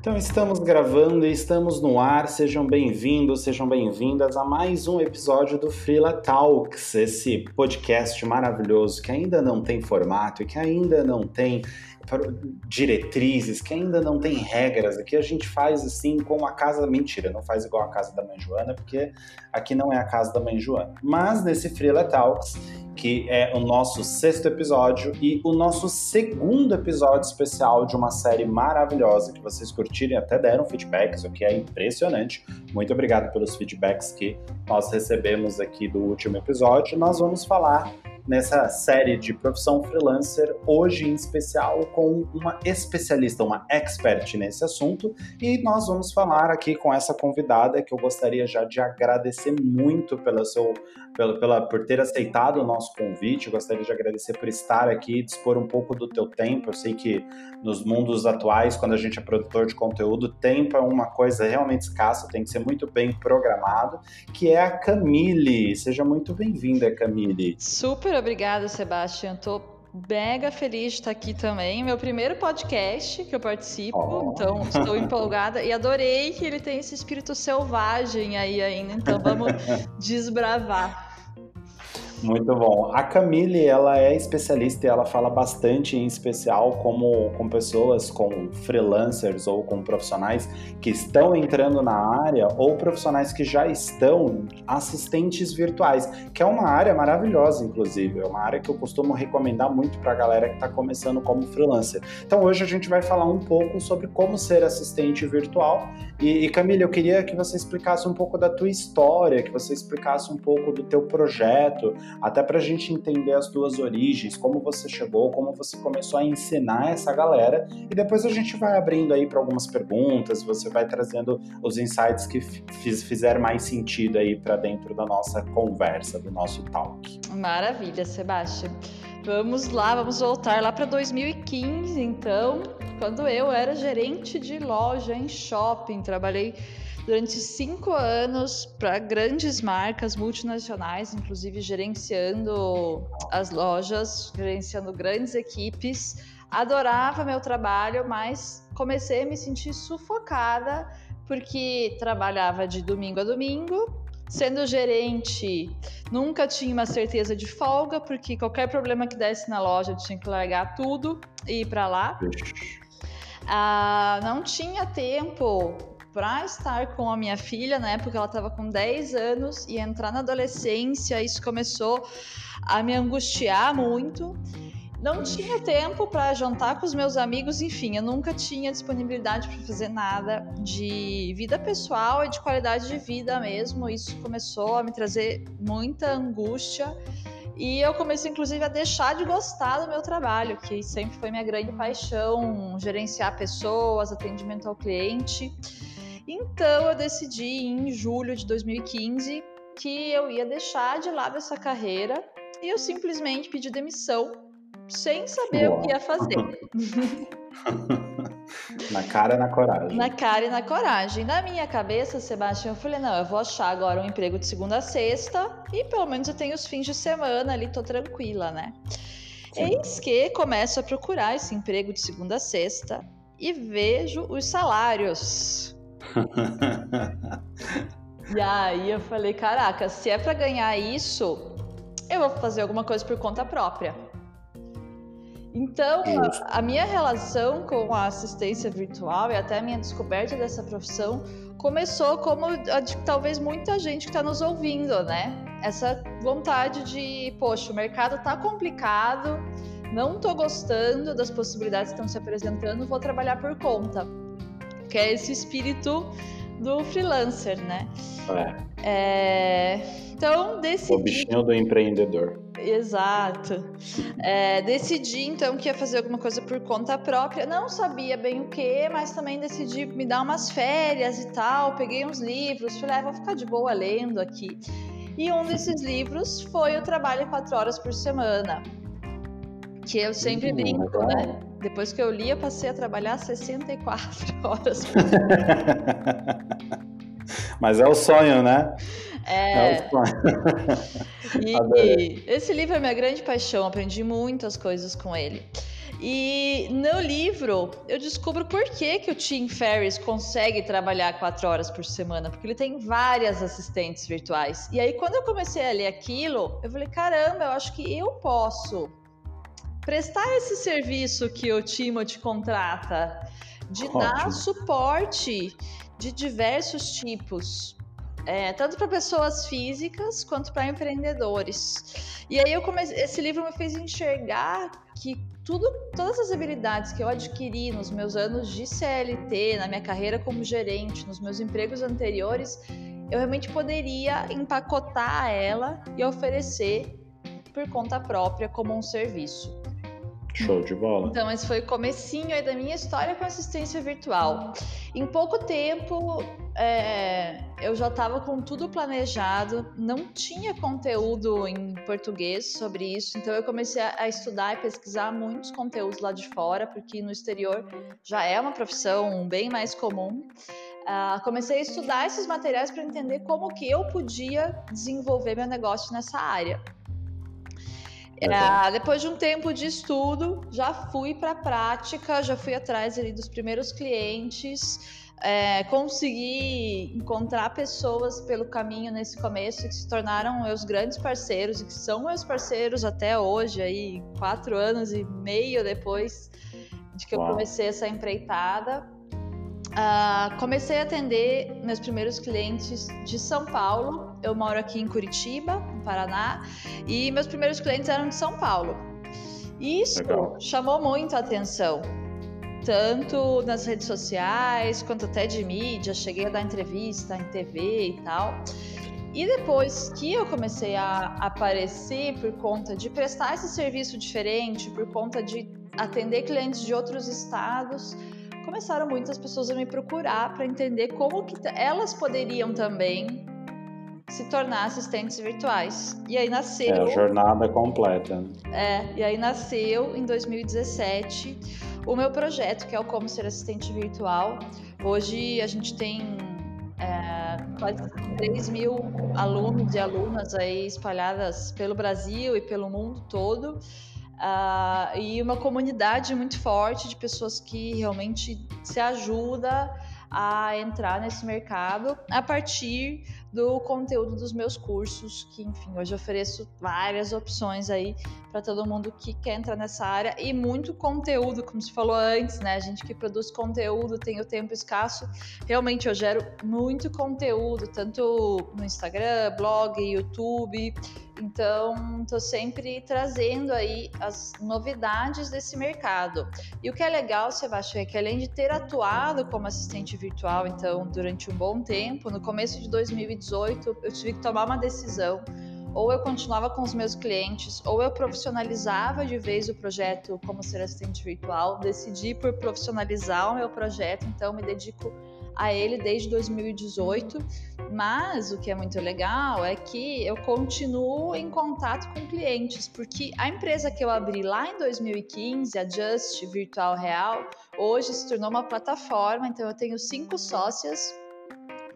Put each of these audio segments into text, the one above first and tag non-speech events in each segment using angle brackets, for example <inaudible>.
Então estamos gravando e estamos no ar. Sejam bem-vindos, sejam bem-vindas a mais um episódio do Freela Talks, esse podcast maravilhoso que ainda não tem formato e que ainda não tem diretrizes, que ainda não tem regras. Aqui a gente faz assim com a casa. Mentira, não faz igual a casa da mãe Joana, porque aqui não é a casa da mãe Joana. Mas nesse Freela Talks que é o nosso sexto episódio e o nosso segundo episódio especial de uma série maravilhosa que vocês curtirem, até deram feedbacks, o que é impressionante. Muito obrigado pelos feedbacks que nós recebemos aqui do último episódio. Nós vamos falar nessa série de profissão freelancer, hoje em especial com uma especialista, uma expert nesse assunto, e nós vamos falar aqui com essa convidada que eu gostaria já de agradecer muito pelo seu, pela, pela, por ter aceitado o nosso convite, eu gostaria de agradecer por estar aqui, dispor um pouco do teu tempo, eu sei que nos mundos atuais, quando a gente é produtor de conteúdo, tempo é uma coisa realmente escassa, tem que ser muito bem programado, que é a Camille. Seja muito bem-vinda, Camille. Super obrigada, Sebastião. Mega feliz de estar aqui também. Meu primeiro podcast que eu participo, oh. então estou empolgada e adorei que ele tem esse espírito selvagem aí ainda. Então vamos <laughs> desbravar. Muito bom. A Camille, ela é especialista e ela fala bastante em especial como com pessoas, com freelancers ou com profissionais que estão entrando na área ou profissionais que já estão assistentes virtuais, que é uma área maravilhosa, inclusive. É uma área que eu costumo recomendar muito para a galera que está começando como freelancer. Então hoje a gente vai falar um pouco sobre como ser assistente virtual. E, e Camille, eu queria que você explicasse um pouco da tua história, que você explicasse um pouco do teu projeto, até para a gente entender as duas origens, como você chegou, como você começou a ensinar essa galera, e depois a gente vai abrindo aí para algumas perguntas, você vai trazendo os insights que fizeram mais sentido aí para dentro da nossa conversa, do nosso talk. Maravilha, Sebastião. Vamos lá, vamos voltar lá para 2015, então, quando eu era gerente de loja em shopping, trabalhei durante cinco anos para grandes marcas multinacionais, inclusive gerenciando as lojas, gerenciando grandes equipes. Adorava meu trabalho, mas comecei a me sentir sufocada porque trabalhava de domingo a domingo. Sendo gerente, nunca tinha uma certeza de folga, porque qualquer problema que desse na loja eu tinha que largar tudo e ir para lá. Ah, não tinha tempo para estar com a minha filha, na época ela estava com 10 anos e entrar na adolescência, isso começou a me angustiar muito. Não tinha tempo para jantar com os meus amigos, enfim, eu nunca tinha disponibilidade para fazer nada de vida pessoal e de qualidade de vida mesmo. Isso começou a me trazer muita angústia. E eu comecei, inclusive, a deixar de gostar do meu trabalho, que sempre foi minha grande paixão, gerenciar pessoas, atendimento ao cliente. Então eu decidi em julho de 2015 que eu ia deixar de lado essa carreira e eu simplesmente pedi demissão sem saber Uau. o que ia fazer. <laughs> na cara e na coragem. Na cara e na coragem. Na minha cabeça, Sebastião, eu falei: não, eu vou achar agora um emprego de segunda a sexta e pelo menos eu tenho os fins de semana ali, tô tranquila, né? Sim. Eis que começo a procurar esse emprego de segunda a sexta e vejo os salários. <laughs> e aí eu falei, caraca, se é para ganhar isso, eu vou fazer alguma coisa por conta própria. Então, a, a, minha relação com a assistência virtual e até a minha descoberta dessa profissão começou como a de talvez muita gente que está nos ouvindo, né? Essa vontade de, poxa, o mercado está complicado, não estou gostando das possibilidades que estão se apresentando, vou trabalhar por conta que é esse espírito do freelancer, né? É. é... Então, decidi... O bichinho do empreendedor. Exato. É, decidi, então, que ia fazer alguma coisa por conta própria. Não sabia bem o que, mas também decidi me dar umas férias e tal. Peguei uns livros, falei, ah, vou ficar de boa lendo aqui. E um desses livros foi o Trabalho Quatro Horas por Semana, que eu sempre hum, brinco, né? Depois que eu li, eu passei a trabalhar 64 <laughs> horas. <laughs> Mas é o sonho, né? É. é o sonho. <laughs> e esse livro é minha grande paixão, aprendi muitas coisas com ele. E no livro eu descubro por que, que o Tim Ferriss consegue trabalhar quatro horas por semana, porque ele tem várias assistentes virtuais. E aí, quando eu comecei a ler aquilo, eu falei: caramba, eu acho que eu posso prestar esse serviço que o Timothy contrata, de Ótimo. dar suporte de diversos tipos. É, tanto para pessoas físicas quanto para empreendedores. E aí eu comecei, esse livro me fez enxergar que tudo, todas as habilidades que eu adquiri nos meus anos de CLT, na minha carreira como gerente, nos meus empregos anteriores, eu realmente poderia empacotar ela e oferecer por conta própria como um serviço. Show de bola. Então, esse foi o comecinho aí da minha história com assistência virtual. Em pouco tempo, é, eu já estava com tudo planejado, não tinha conteúdo em português sobre isso, então eu comecei a, a estudar e pesquisar muitos conteúdos lá de fora, porque no exterior já é uma profissão bem mais comum. Uh, comecei a estudar esses materiais para entender como que eu podia desenvolver meu negócio nessa área. É, depois de um tempo de estudo, já fui para a prática, já fui atrás ali dos primeiros clientes, é, consegui encontrar pessoas pelo caminho nesse começo que se tornaram meus grandes parceiros e que são meus parceiros até hoje, aí quatro anos e meio depois de que Uau. eu comecei essa empreitada. Uh, comecei a atender meus primeiros clientes de São Paulo. Eu moro aqui em Curitiba, no Paraná, e meus primeiros clientes eram de São Paulo. Isso Legal. chamou muito a atenção, tanto nas redes sociais quanto até de mídia. Cheguei a dar entrevista em TV e tal. E depois que eu comecei a aparecer por conta de prestar esse serviço diferente, por conta de atender clientes de outros estados, começaram muitas pessoas a me procurar para entender como que elas poderiam também se tornar assistentes virtuais. E aí nasceu. É a jornada completa. É, e aí nasceu em 2017 o meu projeto, que é o Como Ser Assistente Virtual. Hoje a gente tem é, quase 3 mil alunos e alunas aí espalhadas pelo Brasil e pelo mundo todo. Uh, e uma comunidade muito forte de pessoas que realmente se ajuda a entrar nesse mercado a partir do conteúdo dos meus cursos, que enfim, hoje ofereço várias opções aí para todo mundo que quer entrar nessa área e muito conteúdo, como se falou antes, né? A gente que produz conteúdo tem o tempo escasso. Realmente eu gero muito conteúdo, tanto no Instagram, blog, YouTube. Então, estou sempre trazendo aí as novidades desse mercado. E o que é legal, Sebastião, é que além de ter atuado como assistente virtual, então, durante um bom tempo, no começo de 2018, eu tive que tomar uma decisão ou eu continuava com os meus clientes, ou eu profissionalizava de vez o projeto como ser assistente virtual. Decidi por profissionalizar o meu projeto, então me dedico a ele desde 2018. Mas o que é muito legal é que eu continuo em contato com clientes, porque a empresa que eu abri lá em 2015, a Just Virtual Real, hoje se tornou uma plataforma. Então eu tenho cinco sócias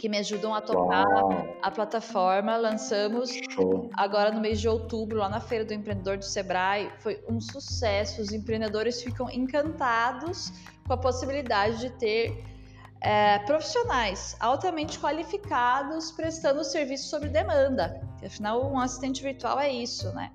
que me ajudam a tocar Uau. a plataforma. Lançamos Show. agora no mês de outubro, lá na Feira do Empreendedor do Sebrae. Foi um sucesso. Os empreendedores ficam encantados com a possibilidade de ter é, profissionais altamente qualificados prestando serviço sob demanda. Afinal, um assistente virtual é isso, né?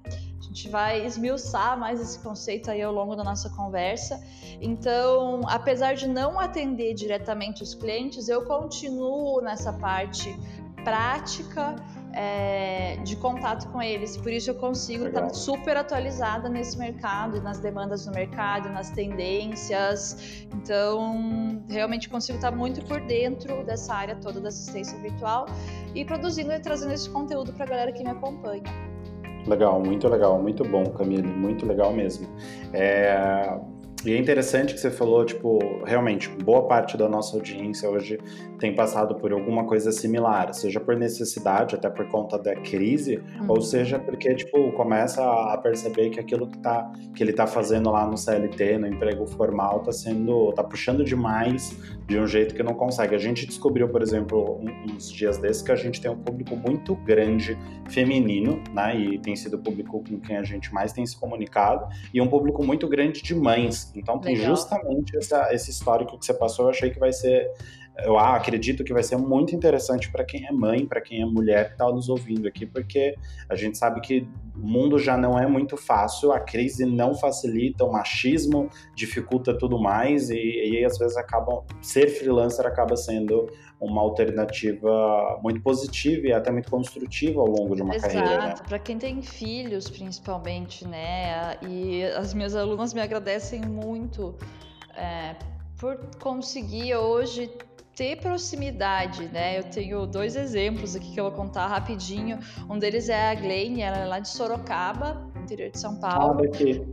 A gente vai esmiuçar mais esse conceito aí ao longo da nossa conversa. Então, apesar de não atender diretamente os clientes, eu continuo nessa parte prática é, de contato com eles. Por isso eu consigo Legal. estar super atualizada nesse mercado, nas demandas do mercado, nas tendências. Então, realmente consigo estar muito por dentro dessa área toda da assistência virtual e produzindo e trazendo esse conteúdo para a galera que me acompanha. Legal, muito legal, muito bom, Camille, muito legal mesmo. É, E é interessante que você falou, tipo, realmente, boa parte da nossa audiência hoje tem passado por alguma coisa similar, seja por necessidade, até por conta da crise, uhum. ou seja porque, tipo, começa a perceber que aquilo que, tá, que ele tá fazendo lá no CLT, no emprego formal, tá sendo, tá puxando demais de um jeito que não consegue. A gente descobriu, por exemplo, uns dias desses que a gente tem um público muito grande feminino, né, e tem sido o público com quem a gente mais tem se comunicado, e um público muito grande de mães, então tem justamente essa, esse histórico que você passou, eu achei que vai ser eu acredito que vai ser muito interessante para quem é mãe, para quem é mulher que está nos ouvindo aqui, porque a gente sabe que o mundo já não é muito fácil, a crise não facilita, o machismo dificulta tudo mais e, e às vezes acabam ser freelancer acaba sendo uma alternativa muito positiva e até muito construtiva ao longo de uma Exato. carreira. Né? Para quem tem filhos, principalmente, né? E as minhas alunas me agradecem muito é, por conseguir hoje ter proximidade, né? Eu tenho dois exemplos aqui que eu vou contar rapidinho. Um deles é a Glenn, ela é lá de Sorocaba, interior de São Paulo.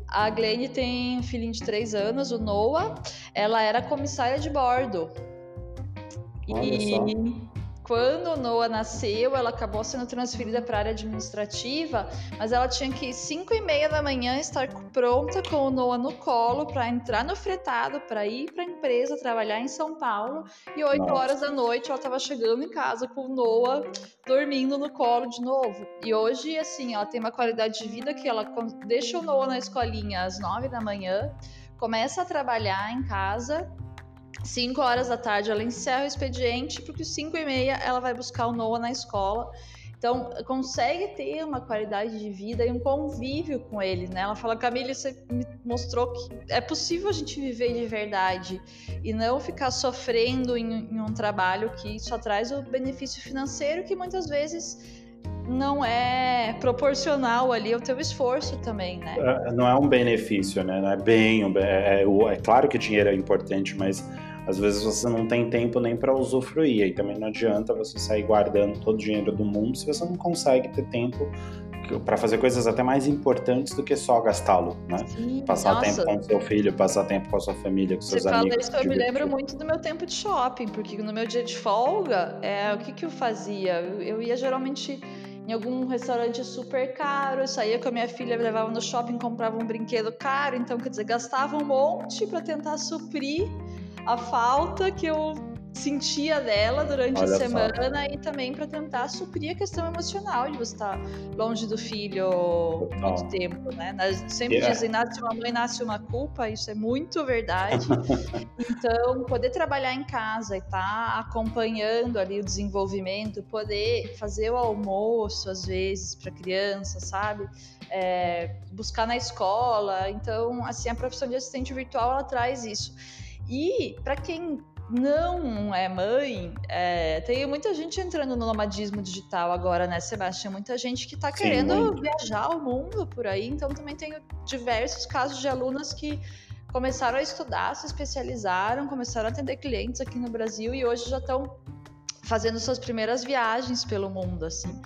A Glenn tem um filhinho de três anos, o Noah. Ela era comissária de bordo e quando o Noah nasceu, ela acabou sendo transferida para a área administrativa, mas ela tinha que 5 e meia da manhã estar pronta com o Noah no colo para entrar no fretado, para ir para a empresa trabalhar em São Paulo. E 8 Nossa. horas da noite ela estava chegando em casa com o Noah dormindo no colo de novo. E hoje, assim, ela tem uma qualidade de vida que ela deixa o Noah na escolinha às 9 da manhã, começa a trabalhar em casa 5 horas da tarde ela encerra o expediente, porque 5 e meia ela vai buscar o Noah na escola. Então, consegue ter uma qualidade de vida e um convívio com ele, né? Ela fala, Camille, você me mostrou que é possível a gente viver de verdade e não ficar sofrendo em, em um trabalho que só traz o benefício financeiro que muitas vezes não é proporcional ali ao teu esforço também, né? É, não é um benefício, né? Não é bem, é, é, é claro que dinheiro é importante, mas às vezes você não tem tempo nem para usufruir, e também não adianta você sair guardando todo o dinheiro do mundo se você não consegue ter tempo para fazer coisas até mais importantes do que só gastá-lo, né? Sim, passar nossa. tempo com seu filho, passar tempo com a sua família, com seus Você amigos. Fala isso, eu me lembro muito do meu tempo de shopping, porque no meu dia de folga, é, o que, que eu fazia? Eu, eu ia geralmente em algum restaurante super caro, saía com a minha filha, levava no shopping, comprava um brinquedo caro, então quer dizer, gastava um monte para tentar suprir a falta que eu sentia dela durante Olha a semana só. e também para tentar suprir a questão emocional de você estar longe do filho muito tempo, né? Sempre yeah. dizem, nasce uma mãe, nasce uma culpa, isso é muito verdade. <laughs> então, poder trabalhar em casa e estar tá acompanhando ali o desenvolvimento, poder fazer o almoço às vezes para criança, sabe? É, buscar na escola. Então, assim, a profissão de assistente virtual ela traz isso. E para quem não é mãe, é, tem muita gente entrando no nomadismo digital agora, né, Sebastião? Muita gente que está querendo muito. viajar o mundo por aí. Então também tenho diversos casos de alunas que começaram a estudar, se especializaram, começaram a atender clientes aqui no Brasil e hoje já estão fazendo suas primeiras viagens pelo mundo, assim.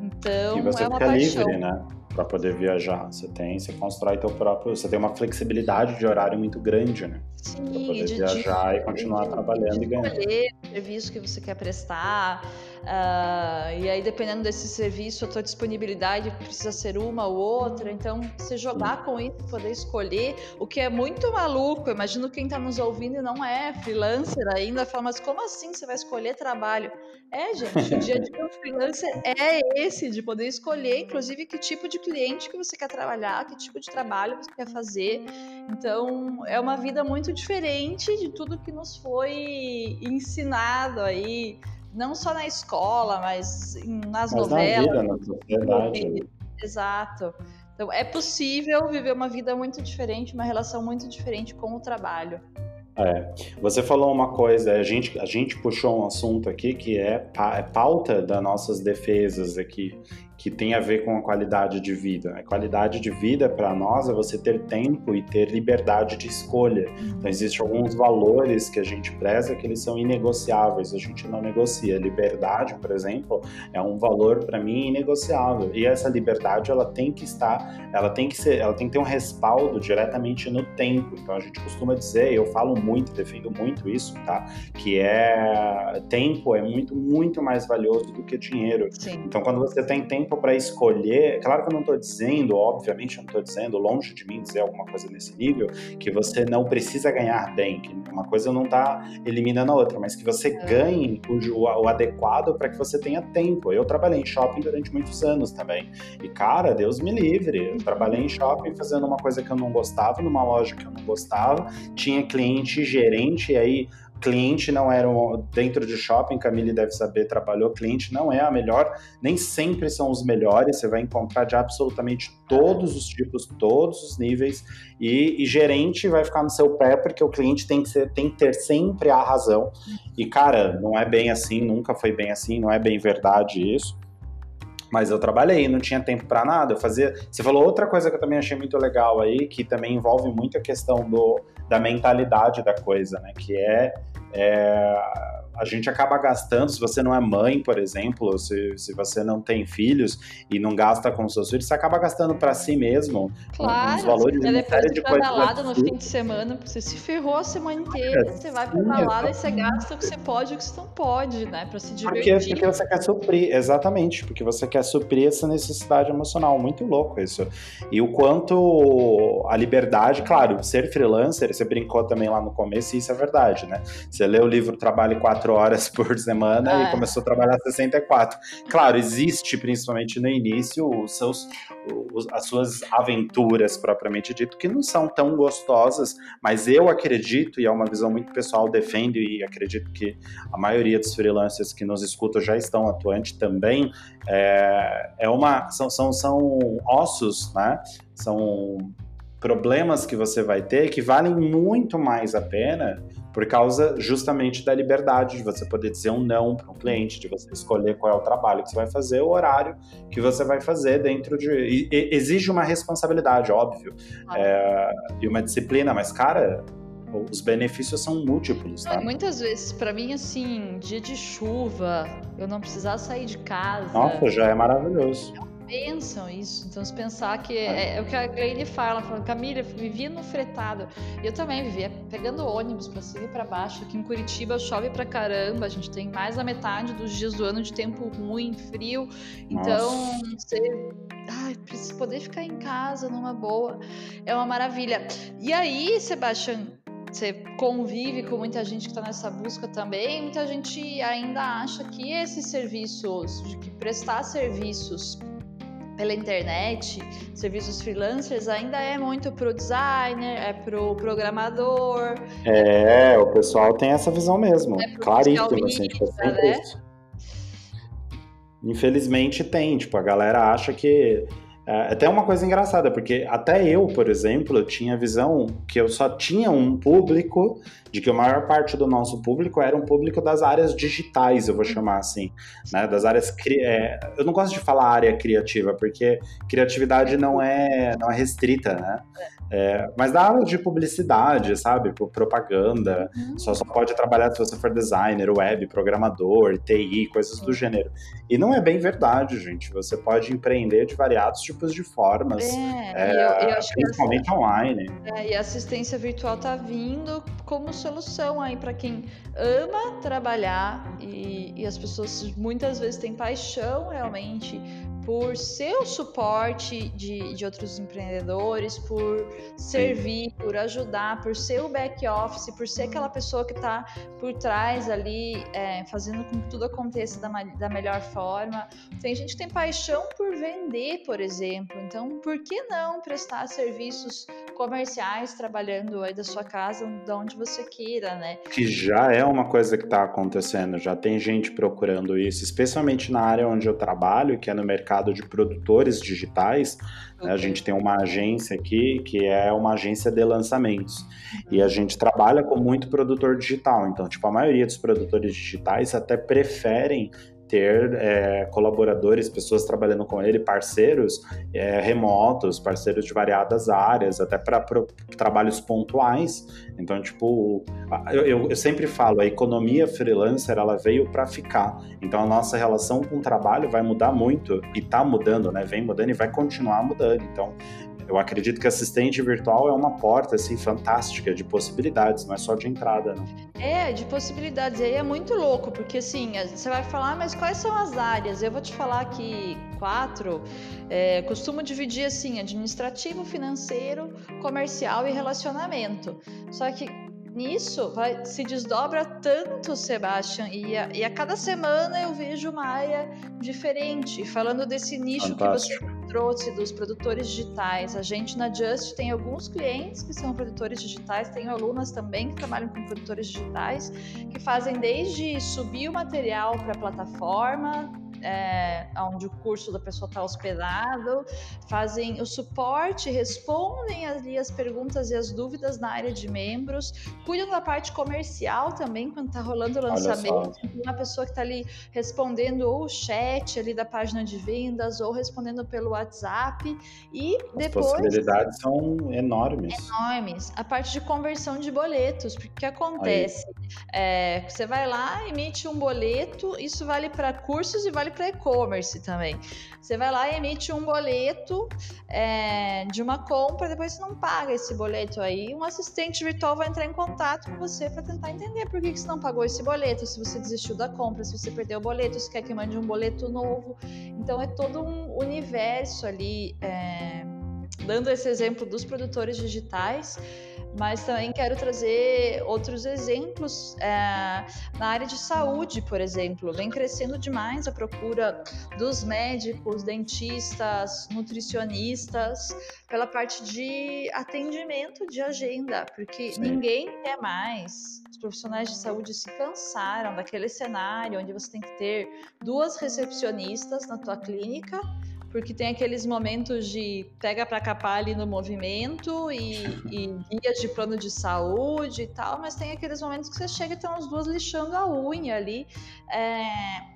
Então, e você é uma fica paixão. livre, né? Para poder viajar. Você tem, você constrói teu próprio, você tem uma flexibilidade de horário muito grande, né? Pra poder de, viajar de, e continuar de, trabalhando e ganhando. Escolher o serviço que você quer prestar. Uh, e aí, dependendo desse serviço, a tua disponibilidade precisa ser uma ou outra. Então, você jogar com isso, poder escolher, o que é muito maluco. Eu imagino quem está nos ouvindo e não é freelancer ainda, fala, mas como assim você vai escolher trabalho? É, gente, o dia de um freelancer é esse, de poder escolher, inclusive, que tipo de cliente que você quer trabalhar, que tipo de trabalho você quer fazer. Então, é uma vida muito diferente de tudo que nos foi ensinado aí, não só na escola, mas nas mas novelas. Na vida, na sociedade. Exato. Então, é possível viver uma vida muito diferente, uma relação muito diferente com o trabalho. É, você falou uma coisa, a gente, a gente puxou um assunto aqui que é, é pauta das nossas defesas aqui, que tem a ver com a qualidade de vida. A qualidade de vida para nós é você ter tempo e ter liberdade de escolha. Então existem alguns valores que a gente preza que eles são inegociáveis, a gente não negocia. Liberdade, por exemplo, é um valor para mim inegociável. E essa liberdade ela tem que estar, ela tem que ser, ela tem que ter um respaldo diretamente no tempo. Então a gente costuma dizer, eu falo muito, defendo muito isso, tá? Que é tempo é muito muito mais valioso do que dinheiro. Sim. Então quando você tem tempo tempo para escolher. Claro que eu não estou dizendo, obviamente, eu não estou dizendo, longe de mim dizer alguma coisa nesse nível, que você não precisa ganhar bem, que uma coisa não está eliminando a outra, mas que você é. ganhe o, o adequado para que você tenha tempo. Eu trabalhei em shopping durante muitos anos também. E, cara, Deus me livre. Eu trabalhei em shopping fazendo uma coisa que eu não gostava, numa loja que eu não gostava, tinha cliente, gerente, e aí cliente não era um, dentro de shopping, Camille deve saber, trabalhou, cliente não é a melhor, nem sempre são os melhores, você vai encontrar de absolutamente todos os tipos, todos os níveis, e, e gerente vai ficar no seu pé porque o cliente tem que, ser, tem que ter sempre a razão. E, cara, não é bem assim, nunca foi bem assim, não é bem verdade isso mas eu trabalhei, não tinha tempo para nada. Eu fazia. Você falou outra coisa que eu também achei muito legal aí, que também envolve muito a questão do, da mentalidade da coisa, né? Que é, é a gente acaba gastando, se você não é mãe, por exemplo, se, se você não tem filhos e não gasta com seus filhos, você acaba gastando para si mesmo claro, uns valores de depois de balada no fim de semana, você se ferrou a semana inteira, é, você vai pra balada e você gasta o que você pode e o que você não pode, né, para se divertir. Porque, porque você quer suprir, exatamente, porque você quer suprir essa necessidade emocional, muito louco isso. E o quanto a liberdade, claro, ser freelancer, você brincou também lá no começo, e isso é verdade, né? Você lê o livro Trabalho 4 quatro horas por <laughs> semana e é. começou a trabalhar 64. Claro, existe, principalmente no início, os seus, os, as suas aventuras propriamente dito, que não são tão gostosas, mas eu acredito, e é uma visão muito pessoal, defendo e acredito que a maioria dos freelancers que nos escutam já estão atuantes também, é, é uma, são, são, são ossos, né? São problemas que você vai ter que valem muito mais a pena por causa justamente da liberdade de você poder dizer um não para um cliente, de você escolher qual é o trabalho que você vai fazer, o horário que você vai fazer dentro de. E, e, exige uma responsabilidade, óbvio, ah. é, e uma disciplina, mas, cara. Os benefícios são múltiplos, tá? muitas vezes, para mim, assim, dia de chuva, eu não precisar sair de casa. Nossa, já é maravilhoso pensam isso. Então, se pensar que é, é o que a Gleine fala, fala, Camila, vivia no fretado. Eu também vivia pegando ônibus para cima e para baixo. Aqui em Curitiba chove pra caramba, a gente tem mais da metade dos dias do ano de tempo ruim, frio. Então, você ai, poder ficar em casa numa boa é uma maravilha. E aí, Sebastião, você convive com muita gente que está nessa busca também, muita gente ainda acha que esses serviços, de que prestar serviços pela internet, serviços freelancers, ainda é muito pro designer, é pro programador. É, o pessoal tem essa visão mesmo. É Claríssimo, assim, tipo, né? Infelizmente tem, tipo, a galera acha que é, até uma coisa engraçada, porque até eu, por exemplo, eu tinha a visão que eu só tinha um público, de que a maior parte do nosso público era um público das áreas digitais, eu vou chamar assim, né? Das áreas. É, eu não gosto de falar área criativa, porque criatividade não é, não é restrita, né? É, mas da área de publicidade, sabe? Propaganda, uhum. só, só pode trabalhar se você for designer, web, programador, TI, coisas do gênero. E não é bem verdade, gente. Você pode empreender de variados tipos de formas, é, é, eu, eu principalmente online. É, e a assistência virtual tá vindo como solução aí para quem ama trabalhar e, e as pessoas muitas vezes têm paixão realmente por ser o suporte de, de outros empreendedores, por servir, por ajudar, por ser o back office, por ser aquela pessoa que está por trás ali, é, fazendo com que tudo aconteça da, da melhor forma. Tem gente que tem paixão por vender, por exemplo. Então, por que não prestar serviços comerciais trabalhando aí da sua casa, de onde você queira, né? Que já é uma coisa que está acontecendo, já tem gente procurando isso, especialmente na área onde eu trabalho, que é no mercado de produtores digitais. Okay. Né? A gente tem uma agência aqui que é uma agência de lançamentos. E a gente trabalha com muito produtor digital. Então, tipo, a maioria dos produtores digitais até preferem ter é, colaboradores, pessoas trabalhando com ele, parceiros é, remotos, parceiros de variadas áreas, até para trabalhos pontuais. Então, tipo, eu, eu, sempre falo, a economia freelancer ela veio para ficar. Então, a nossa relação com o trabalho vai mudar muito e está mudando, né? Vem mudando e vai continuar mudando. Então, eu acredito que assistente virtual é uma porta assim fantástica de possibilidades, não é só de entrada, não. É, de possibilidades. E aí é muito louco, porque assim, você vai falar, ah, mas quais são as áreas? Eu vou te falar aqui quatro. É, costumo dividir assim, administrativo, financeiro, comercial e relacionamento. Só que nisso vai, se desdobra tanto, Sebastian, e a, e a, cada semana eu vejo uma área diferente. Falando desse nicho Fantástico. que você trouxe dos produtores digitais, a gente na Just tem alguns clientes que são produtores digitais, tem alunas também que trabalham com produtores digitais, que fazem desde subir o material para a plataforma, é, onde o curso da pessoa está hospedado, fazem o suporte, respondem ali as perguntas e as dúvidas na área de membros, cuidam da parte comercial também, quando está rolando o lançamento. Uma pessoa que está ali respondendo ou o chat ali da página de vendas, ou respondendo pelo WhatsApp. E as depois. As possibilidades são enormes. Enormes. A parte de conversão de boletos, porque o que acontece? É, você vai lá, emite um boleto, isso vale para cursos e vale para e-commerce também. Você vai lá e emite um boleto é, de uma compra, depois você não paga esse boleto aí. Um assistente virtual vai entrar em contato com você para tentar entender por que, que você não pagou esse boleto, se você desistiu da compra, se você perdeu o boleto, se quer que mande um boleto novo. Então é todo um universo ali. É, dando esse exemplo dos produtores digitais, mas também quero trazer outros exemplos é, na área de saúde, por exemplo. Vem crescendo demais a procura dos médicos, dentistas, nutricionistas pela parte de atendimento de agenda, porque Sim. ninguém quer mais. Os profissionais de saúde se cansaram daquele cenário onde você tem que ter duas recepcionistas na tua clínica porque tem aqueles momentos de pega para capar ali no movimento e, e guias de plano de saúde e tal, mas tem aqueles momentos que você chega e tem as duas lixando a unha ali, é,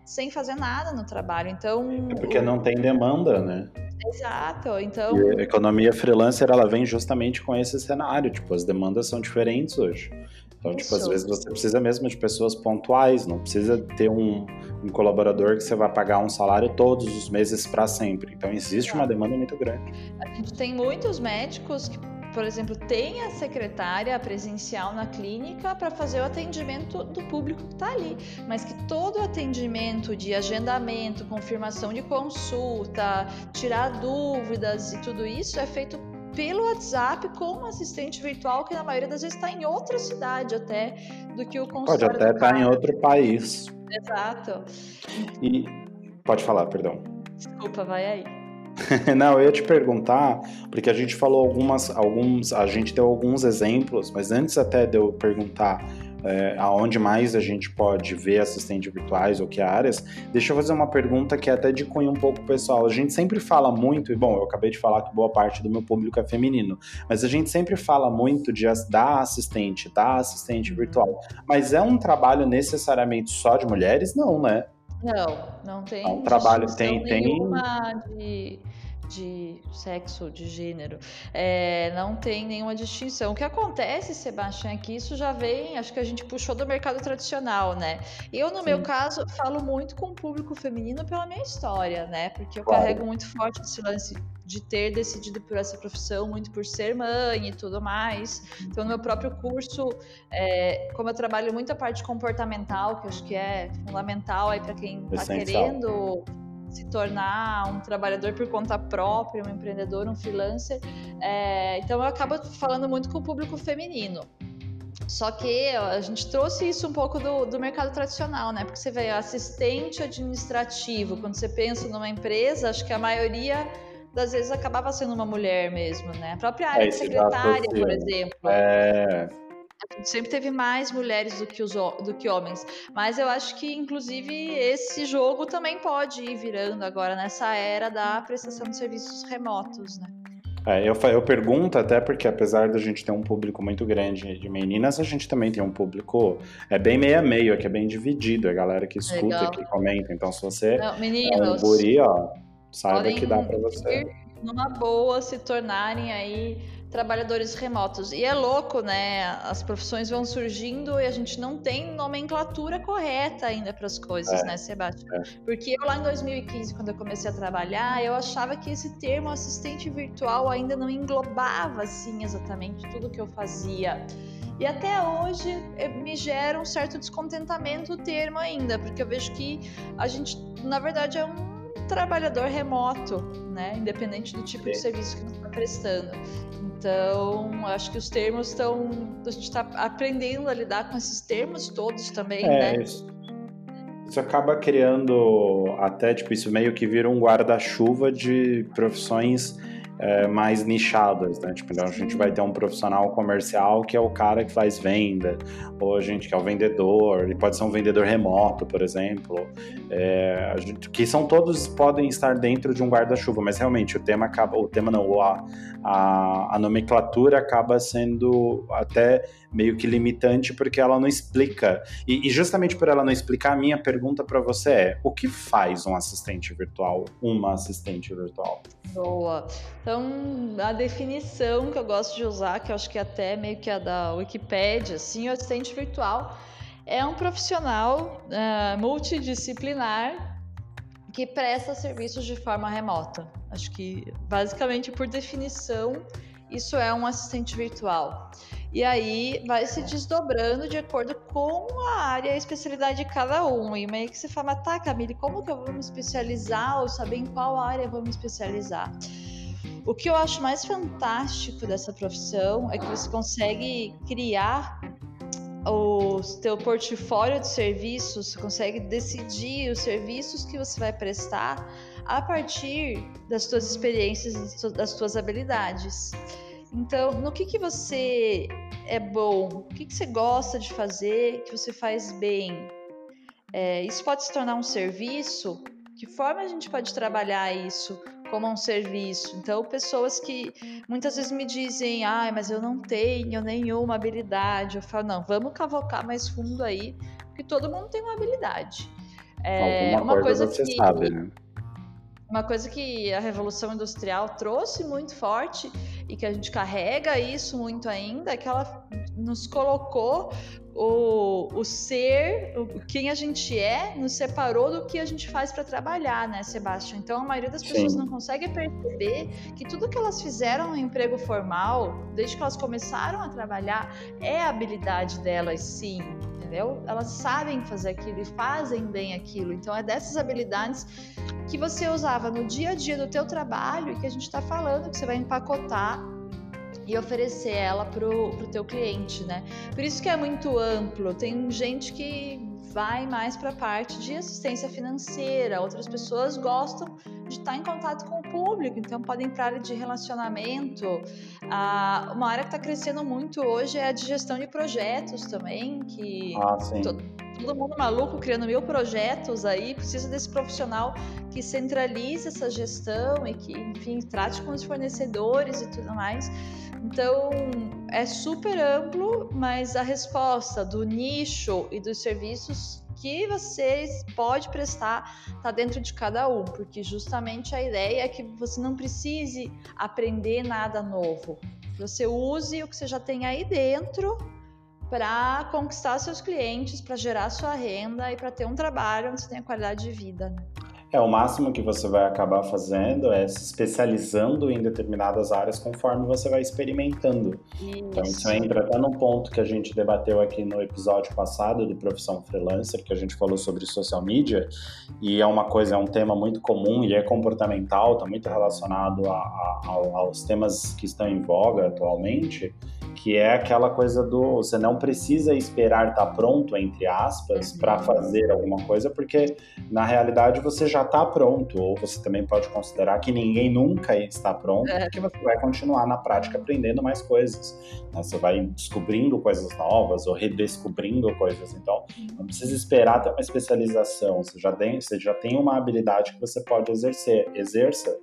sem fazer nada no trabalho. Então. É porque não tem demanda, né? Exato, então. E a economia freelancer ela vem justamente com esse cenário, tipo, as demandas são diferentes hoje. Então, tipo, às vezes você precisa mesmo de pessoas pontuais, não precisa ter um, um colaborador que você vai pagar um salário todos os meses para sempre. Então, existe uma demanda muito grande. A gente tem muitos médicos que por exemplo, tem a secretária presencial na clínica para fazer o atendimento do público que está ali, mas que todo o atendimento de agendamento, confirmação de consulta, tirar dúvidas e tudo isso é feito pelo WhatsApp com um assistente virtual que na maioria das vezes está em outra cidade até do que o consultório. Pode até estar tá em outro país. Exato. E pode falar, perdão. Desculpa, vai aí. <laughs> Não, eu ia te perguntar, porque a gente falou algumas, alguns, a gente deu alguns exemplos, mas antes até de eu perguntar é, aonde mais a gente pode ver assistentes virtuais ou que áreas, deixa eu fazer uma pergunta que é até de cunho um pouco pessoal. A gente sempre fala muito, e bom, eu acabei de falar que boa parte do meu público é feminino, mas a gente sempre fala muito de da assistente, da assistente virtual. Mas é um trabalho necessariamente só de mulheres? Não, né? Não, não tem. É um trabalho tem tem de de sexo, de gênero, é, não tem nenhuma distinção. O que acontece, Sebastião, é que isso já vem, acho que a gente puxou do mercado tradicional, né? Eu, no Sim. meu caso, falo muito com o público feminino pela minha história, né? Porque eu claro. carrego muito forte esse lance de ter decidido por essa profissão, muito por ser mãe e tudo mais. Então, no meu próprio curso, é, como eu trabalho muito a parte comportamental, que acho que é fundamental aí para quem está querendo se tornar um trabalhador por conta própria, um empreendedor, um freelancer. É, então eu acabo falando muito com o público feminino. Só que a gente trouxe isso um pouco do, do mercado tradicional, né? Porque você vê assistente administrativo, quando você pensa numa empresa, acho que a maioria das vezes acabava sendo uma mulher mesmo, né? A própria área é, de secretária, por exemplo. É a gente sempre teve mais mulheres do que, os, do que homens. Mas eu acho que, inclusive, esse jogo também pode ir virando agora nessa era da prestação de serviços remotos, né? É, eu, eu pergunto até porque, apesar da gente ter um público muito grande de meninas, a gente também tem um público é bem meio a meio, é que é bem dividido, é a galera que escuta, Legal. que comenta. Então, se você Não, meninos, é um guri, ó, saiba que dá para você. Numa boa se tornarem aí trabalhadores remotos. E é louco, né? As profissões vão surgindo e a gente não tem nomenclatura correta ainda para as coisas, é, né, Sebastião? É. Porque eu lá em 2015, quando eu comecei a trabalhar, eu achava que esse termo assistente virtual ainda não englobava assim exatamente tudo que eu fazia. E até hoje eh, me gera um certo descontentamento o termo ainda, porque eu vejo que a gente, na verdade, é um trabalhador remoto, né? Independente do tipo de serviço que está prestando. Então, acho que os termos estão. A gente está aprendendo a lidar com esses termos todos também, é, né? Isso. Isso acaba criando até, tipo, isso meio que vira um guarda-chuva de profissões é, mais nichadas, né? Tipo, então a gente vai ter um profissional comercial que é o cara que faz venda, ou a gente que é o vendedor, ele pode ser um vendedor remoto, por exemplo, é, gente, que são todos podem estar dentro de um guarda-chuva, mas realmente o tema acaba, o tema não, a, a, a nomenclatura acaba sendo até meio que limitante porque ela não explica. E, e justamente por ela não explicar, a minha pergunta para você é: o que faz um assistente virtual, uma assistente virtual? Boa. Então, a definição que eu gosto de usar, que eu acho que até meio que a da Wikipedia, assim, o assistente virtual é um profissional uh, multidisciplinar que presta serviços de forma remota. Acho que, basicamente, por definição, isso é um assistente virtual. E aí vai se desdobrando de acordo com a área e a especialidade de cada um. E meio que você fala, tá, Camille, como que eu vou me especializar ou saber em qual área eu vou me especializar? O que eu acho mais fantástico dessa profissão é que você consegue criar o teu portfólio de serviços, você consegue decidir os serviços que você vai prestar a partir das tuas experiências e das tuas habilidades. Então, no que, que você é bom? O que, que você gosta de fazer, que você faz bem? É, isso pode se tornar um serviço? Que forma a gente pode trabalhar isso como um serviço? Então, pessoas que muitas vezes me dizem, ah, mas eu não tenho nenhuma habilidade. Eu falo, não, vamos cavocar mais fundo aí, porque todo mundo tem uma habilidade. É, Alguma uma coisa, coisa que, sabe, né? Uma coisa que a Revolução Industrial trouxe muito forte e que a gente carrega isso muito ainda é que ela nos colocou o, o ser, o, quem a gente é, nos separou do que a gente faz para trabalhar, né, Sebastião? Então a maioria das pessoas Sim. não consegue perceber que tudo que elas fizeram no emprego formal, desde que elas começaram a trabalhar, é a habilidade delas, sim entendeu? Elas sabem fazer aquilo e fazem bem aquilo. Então é dessas habilidades que você usava no dia a dia do teu trabalho e que a gente está falando que você vai empacotar e oferecer ela pro, pro teu cliente, né? Por isso que é muito amplo. Tem gente que vai mais para a parte de assistência financeira, outras pessoas gostam de estar em contato com o público, então podem para a área de relacionamento. Ah, uma área que está crescendo muito hoje é a de gestão de projetos também, que ah, sim. todo mundo maluco criando mil projetos aí, precisa desse profissional que centralize essa gestão e que, enfim, trate com os fornecedores e tudo mais. Então, é super amplo, mas a resposta do nicho e dos serviços que vocês pode prestar está dentro de cada um, porque justamente a ideia é que você não precise aprender nada novo. Você use o que você já tem aí dentro para conquistar seus clientes, para gerar sua renda e para ter um trabalho onde você tenha qualidade de vida. Né? É, o máximo que você vai acabar fazendo é se especializando em determinadas áreas conforme você vai experimentando. Isso. Então, isso entra até num ponto que a gente debateu aqui no episódio passado do Profissão Freelancer, que a gente falou sobre social media, e é uma coisa, é um tema muito comum e é comportamental, está muito relacionado a, a, aos temas que estão em voga atualmente que é aquela coisa do você não precisa esperar estar tá pronto, entre aspas, para uhum. fazer alguma coisa, porque na realidade você já está pronto, ou você também pode considerar que ninguém nunca está pronto, é. porque você vai continuar na prática aprendendo mais coisas. Né? Você vai descobrindo coisas novas ou redescobrindo coisas. Então, não precisa esperar ter uma especialização, você já tem, você já tem uma habilidade que você pode exercer. Exerça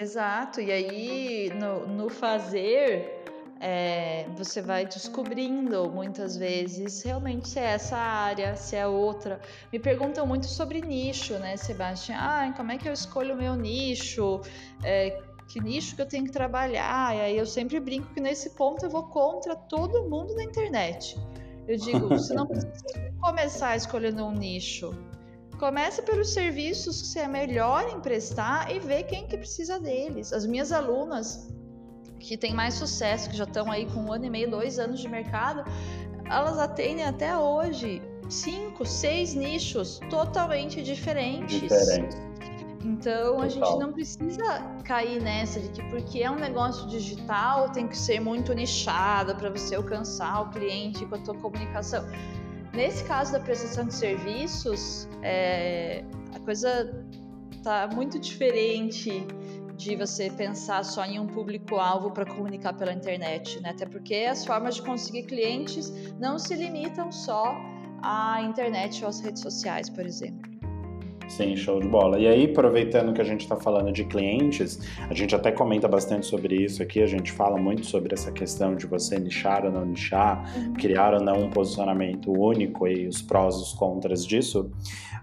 Exato, e aí no, no fazer é, você vai descobrindo muitas vezes realmente se é essa área, se é outra. Me perguntam muito sobre nicho, né, Sebastião? Ah, como é que eu escolho o meu nicho? É, que nicho que eu tenho que trabalhar? E aí eu sempre brinco que nesse ponto eu vou contra todo mundo na internet. Eu digo, <laughs> você não precisa começar escolhendo um nicho. Comece pelos serviços que você é melhor em prestar e ver quem que precisa deles. As minhas alunas que têm mais sucesso, que já estão aí com um ano e meio, dois anos de mercado, elas atendem até hoje cinco, seis nichos totalmente diferentes. Diferentes. Então Total. a gente não precisa cair nessa de que porque é um negócio digital tem que ser muito nichado para você alcançar o cliente com a tua comunicação. Nesse caso da prestação de serviços, é, a coisa tá muito diferente de você pensar só em um público-alvo para comunicar pela internet, né? Até porque as formas de conseguir clientes não se limitam só à internet ou às redes sociais, por exemplo. Sim, show de bola. E aí, aproveitando que a gente está falando de clientes, a gente até comenta bastante sobre isso aqui, a gente fala muito sobre essa questão de você nichar ou não nichar, uhum. criar ou não um posicionamento único e os prós e os contras disso.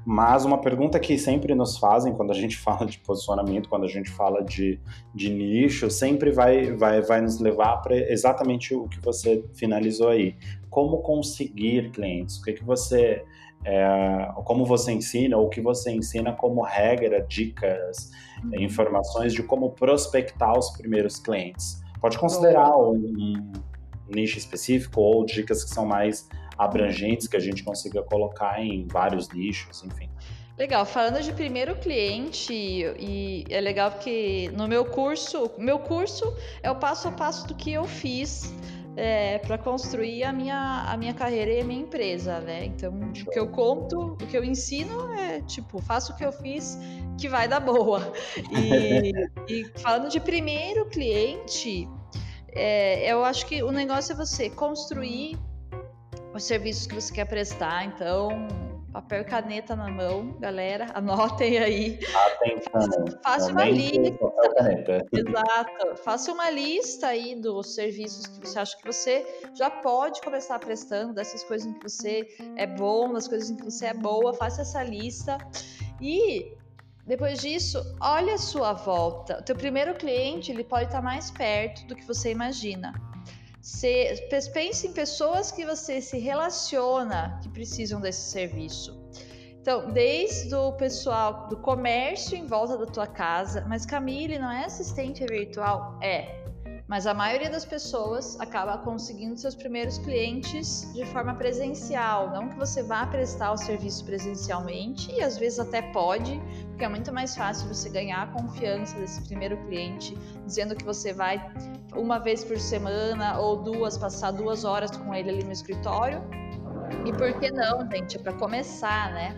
Mas uma pergunta que sempre nos fazem quando a gente <laughs> fala de posicionamento, quando a gente fala de, de nicho, sempre vai, vai, vai nos levar para exatamente o que você finalizou aí. Como conseguir clientes? O que, que você é, como você ensina, ou o que você ensina como regra, dicas, uhum. informações de como prospectar os primeiros clientes. Pode considerar um, um, nicho específico ou dicas que são mais abrangentes que a gente consiga colocar em vários nichos, enfim. Legal, falando de primeiro cliente, e é legal porque no meu curso, meu curso é o passo a passo do que eu fiz é, para construir a minha, a minha carreira e a minha empresa, né? Então, o que eu conto, o que eu ensino é tipo, faço o que eu fiz que vai dar boa. <laughs> E, e falando de primeiro cliente, é, eu acho que o negócio é você construir os serviços que você quer prestar. Então, papel e caneta na mão, galera, anotem aí. Atenção. Faça uma lista. Exato. Faça uma lista aí dos serviços que você acha que você já pode começar prestando, dessas coisas em que você é bom, das coisas em que você é boa. Faça essa lista. E depois disso, olha a sua volta. O teu primeiro cliente, ele pode estar mais perto do que você imagina. Se, pense em pessoas que você se relaciona que precisam desse serviço. Então, desde o pessoal do comércio em volta da tua casa, mas Camille não é assistente virtual? É. Mas a maioria das pessoas acaba conseguindo seus primeiros clientes de forma presencial. Não que você vá prestar o serviço presencialmente, e às vezes até pode, porque é muito mais fácil você ganhar a confiança desse primeiro cliente, dizendo que você vai uma vez por semana ou duas, passar duas horas com ele ali no escritório. E por que não, gente? É para começar, né?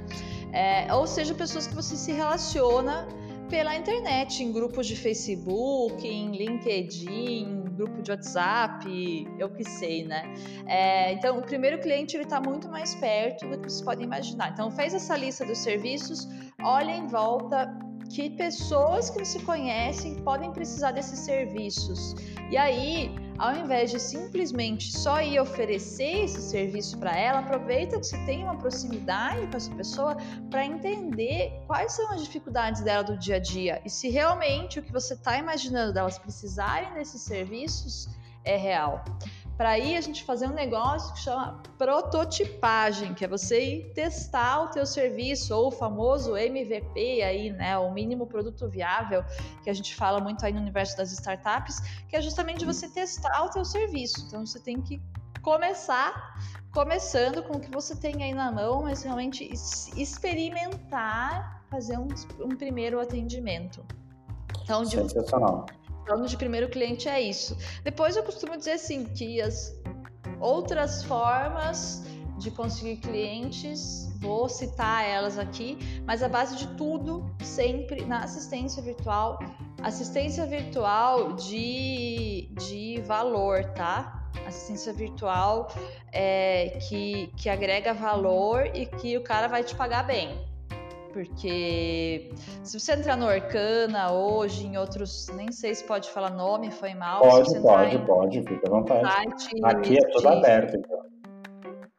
É, ou seja, pessoas que você se relaciona pela internet, em grupos de Facebook, em LinkedIn, grupo de WhatsApp, eu que sei, né? É, então, o primeiro cliente ele está muito mais perto do que vocês podem imaginar. Então, fez essa lista dos serviços, olha em volta que pessoas que você conhece podem precisar desses serviços. E aí, ao invés de simplesmente só ir oferecer esse serviço para ela, aproveita que você tem uma proximidade com essa pessoa para entender quais são as dificuldades dela do dia a dia e se realmente o que você está imaginando delas precisarem desses serviços é real para aí a gente fazer um negócio que chama prototipagem, que é você ir testar o teu serviço ou o famoso MVP aí, né, o mínimo produto viável, que a gente fala muito aí no universo das startups, que é justamente você testar o teu serviço. Então você tem que começar começando com o que você tem aí na mão, mas realmente experimentar fazer um, um primeiro atendimento. Então, de, Sensacional falando de primeiro cliente é isso. Depois eu costumo dizer assim que as outras formas de conseguir clientes, vou citar elas aqui, mas a base de tudo sempre na assistência virtual, assistência virtual de, de valor, tá? Assistência virtual é, que, que agrega valor e que o cara vai te pagar bem. Porque se você entrar no Orkana hoje, em outros, nem sei se pode falar nome, foi mal. Pode, pode, pode, fica à vontade. Aqui é tudo de... aberto, então.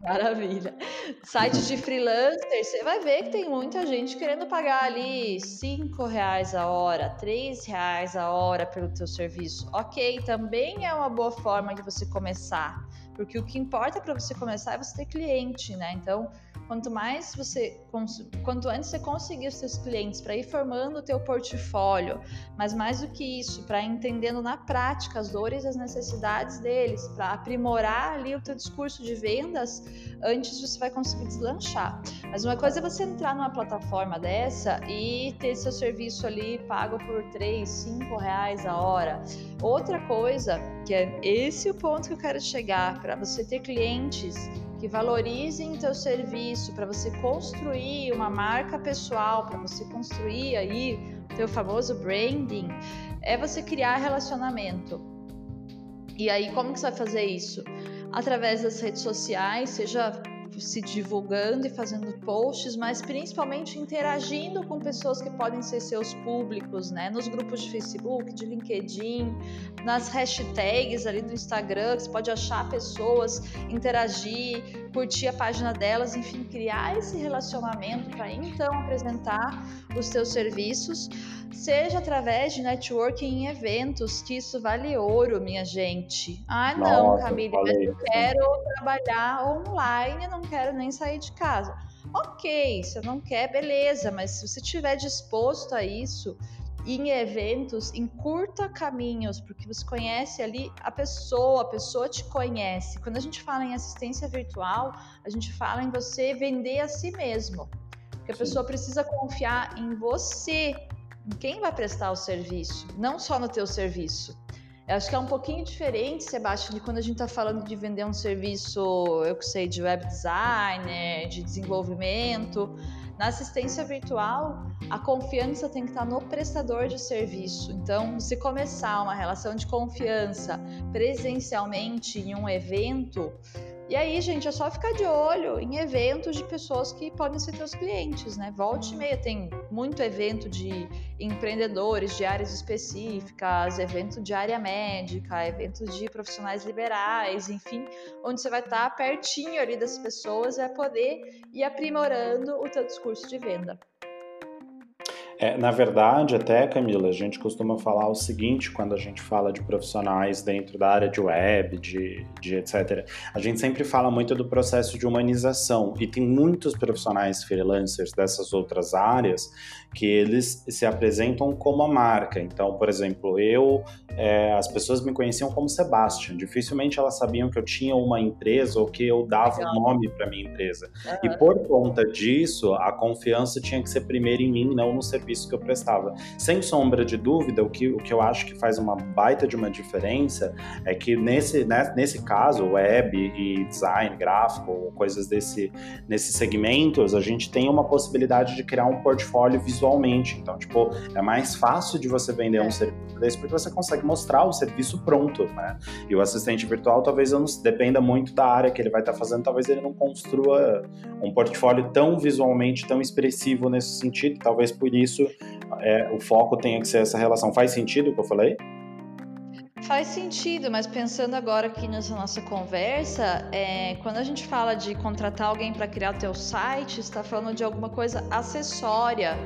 Maravilha. Site de freelancer, você vai ver que tem muita gente querendo pagar ali cinco reais a hora, três reais a hora pelo teu serviço. Ok, também é uma boa forma de você começar, porque o que importa para você começar é você ter cliente, né? Então, Quanto mais você, quanto antes você conseguir os seus clientes para ir formando o teu portfólio, mas mais do que isso, para entendendo na prática as dores e as necessidades deles, para aprimorar ali o teu discurso de vendas, antes você vai conseguir deslanchar. Mas uma coisa é você entrar numa plataforma dessa e ter seu serviço ali pago por 3, 5 reais a hora. Outra coisa, que é esse o ponto que eu quero chegar, para você ter clientes que valorizem teu serviço, para você construir uma marca pessoal, para você construir aí teu famoso branding, é você criar relacionamento. E aí como que você vai fazer isso? Através das redes sociais, seja se divulgando e fazendo posts, mas principalmente interagindo com pessoas que podem ser seus públicos, né? Nos grupos de Facebook, de LinkedIn, nas hashtags ali do Instagram, que você pode achar pessoas, interagir, curtir a página delas, enfim, criar esse relacionamento para então apresentar os seus serviços seja através de networking em eventos, que isso vale ouro, minha gente. Ah, não, Nossa, Camille, mas eu quero trabalhar online, não quero nem sair de casa. Ok, você não quer, beleza, mas se você estiver disposto a isso, em eventos, encurta caminhos, porque você conhece ali a pessoa, a pessoa te conhece. Quando a gente fala em assistência virtual, a gente fala em você vender a si mesmo. Porque a Sim. pessoa precisa confiar em você em quem vai prestar o serviço, não só no teu serviço. Eu acho que é um pouquinho diferente, Sebastião, de quando a gente está falando de vender um serviço, eu que sei, de web designer, de desenvolvimento. Na assistência virtual, a confiança tem que estar no prestador de serviço. Então, se começar uma relação de confiança presencialmente em um evento, e aí, gente, é só ficar de olho em eventos de pessoas que podem ser teus clientes, né? Volte e meia, tem muito evento de empreendedores de áreas específicas, evento de área médica, eventos de profissionais liberais, enfim, onde você vai estar pertinho ali das pessoas e vai poder ir aprimorando o teu discurso de venda. É, na verdade, até, Camila, a gente costuma falar o seguinte quando a gente fala de profissionais dentro da área de web, de, de etc. A gente sempre fala muito do processo de humanização e tem muitos profissionais freelancers dessas outras áreas que eles se apresentam como a marca. Então, por exemplo, eu, é, as pessoas me conheciam como Sebastian. Dificilmente elas sabiam que eu tinha uma empresa ou que eu dava um nome para minha empresa. Uhum. E por conta disso, a confiança tinha que ser primeiro em mim, não no serviço que eu prestava. Sem sombra de dúvida, o que, o que eu acho que faz uma baita de uma diferença é que nesse, né, nesse caso, web e design gráfico, coisas desse, nesses segmentos, a gente tem uma possibilidade de criar um portfólio visualmente. Então, tipo, é mais fácil de você vender um é. serviço desse porque você consegue mostrar o serviço pronto, né? E o assistente virtual talvez não dependa muito da área que ele vai estar tá fazendo, talvez ele não construa um portfólio tão visualmente, tão expressivo nesse sentido, talvez por isso isso é, o foco tenha que ser essa relação. Faz sentido o que eu falei? Faz sentido, mas pensando agora aqui nessa nossa conversa, é, quando a gente fala de contratar alguém para criar o teu site, está falando de alguma coisa acessória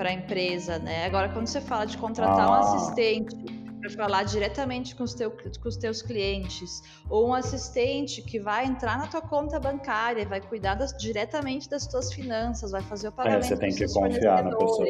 para a empresa, né? Agora, quando você fala de contratar ah. um assistente para falar diretamente com os, teu, com os teus clientes, ou um assistente que vai entrar na tua conta bancária, vai cuidar das, diretamente das tuas finanças, vai fazer o pagamento. É, você tem que confiar na pessoa.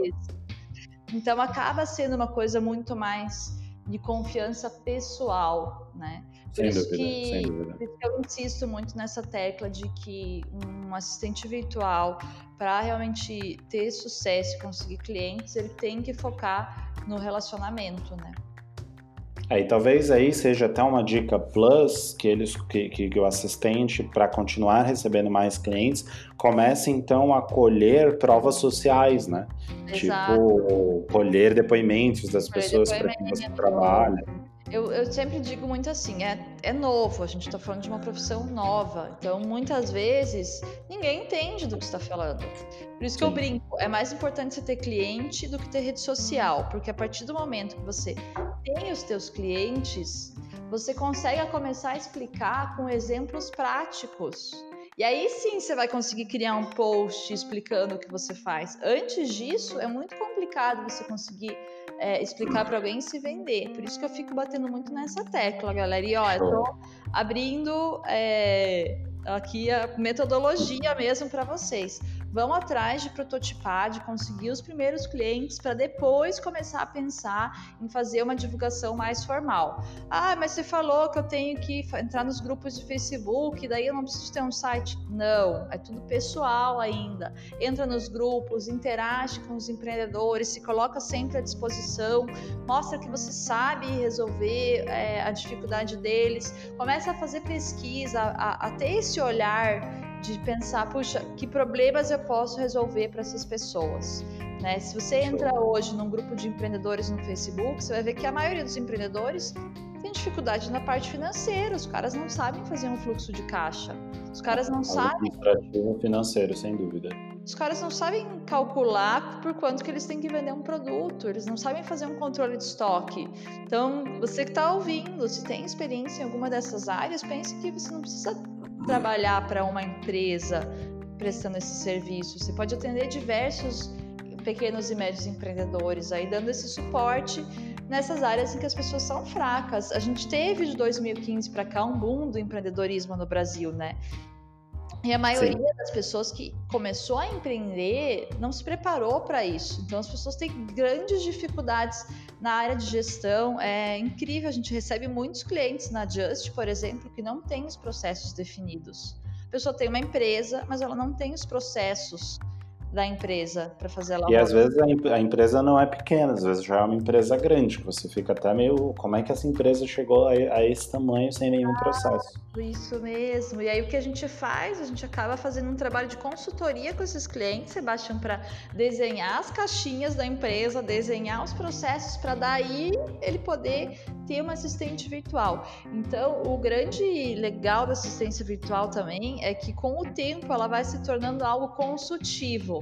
Então acaba sendo uma coisa muito mais de confiança pessoal, né? Por sem isso dúvida, que, dúvida. eu insisto muito nessa tecla de que um assistente virtual, para realmente ter sucesso e conseguir clientes, ele tem que focar no relacionamento, né? Aí talvez aí seja até uma dica plus que eles que, que, que o assistente para continuar recebendo mais clientes comece então a colher provas sociais, né? Exato. Tipo colher depoimentes das colher pessoas para quem você trabalha. Eu, eu sempre digo muito assim, é é novo, a gente está falando de uma profissão nova. Então, muitas vezes, ninguém entende do que está falando. Por isso que Sim. eu brinco, é mais importante você ter cliente do que ter rede social, porque a partir do momento que você tem os teus clientes, você consegue começar a explicar com exemplos práticos. E aí sim você vai conseguir criar um post explicando o que você faz. Antes disso, é muito complicado você conseguir é, explicar para alguém se vender. Por isso que eu fico batendo muito nessa tecla, galera. E ó, eu tô abrindo é, aqui a metodologia mesmo para vocês vão atrás de prototipar, de conseguir os primeiros clientes para depois começar a pensar em fazer uma divulgação mais formal. Ah, mas você falou que eu tenho que entrar nos grupos de Facebook, daí eu não preciso ter um site. Não, é tudo pessoal ainda. Entra nos grupos, interage com os empreendedores, se coloca sempre à disposição, mostra que você sabe resolver é, a dificuldade deles, começa a fazer pesquisa, a, a ter esse olhar de pensar, puxa, que problemas eu posso resolver para essas pessoas. Né? Se você entra hoje num grupo de empreendedores no Facebook, você vai ver que a maioria dos empreendedores tem dificuldade na parte financeira. Os caras não sabem fazer um fluxo de caixa. Os caras não sabem. Administrativo financeiro, sem dúvida. Os caras não sabem calcular por quanto que eles têm que vender um produto. Eles não sabem fazer um controle de estoque. Então, você que está ouvindo, se tem experiência em alguma dessas áreas, pense que você não precisa trabalhar para uma empresa prestando esse serviço. Você pode atender diversos pequenos e médios empreendedores aí dando esse suporte nessas áreas em que as pessoas são fracas. A gente teve de 2015 para cá um boom do empreendedorismo no Brasil, né? E a maioria Sim. das pessoas que começou a empreender não se preparou para isso. Então as pessoas têm grandes dificuldades na área de gestão. É incrível, a gente recebe muitos clientes na Just, por exemplo, que não têm os processos definidos. A pessoa tem uma empresa, mas ela não tem os processos da empresa para fazer ela. E às vezes a, a, empresa não é pequena, às vezes já é uma empresa grande. Você fica até meio. Como é que essa empresa chegou a, a esse tamanho sem nenhum ah, processo? Isso mesmo. E aí o que a gente faz? A gente acaba fazendo um trabalho de consultoria com esses clientes, Sebastião, para desenhar as caixinhas da empresa, desenhar os processos para daí ele poder ter uma assistente virtual. Então, o grande legal da assistência virtual também é que com o tempo ela vai se tornando algo consultivo.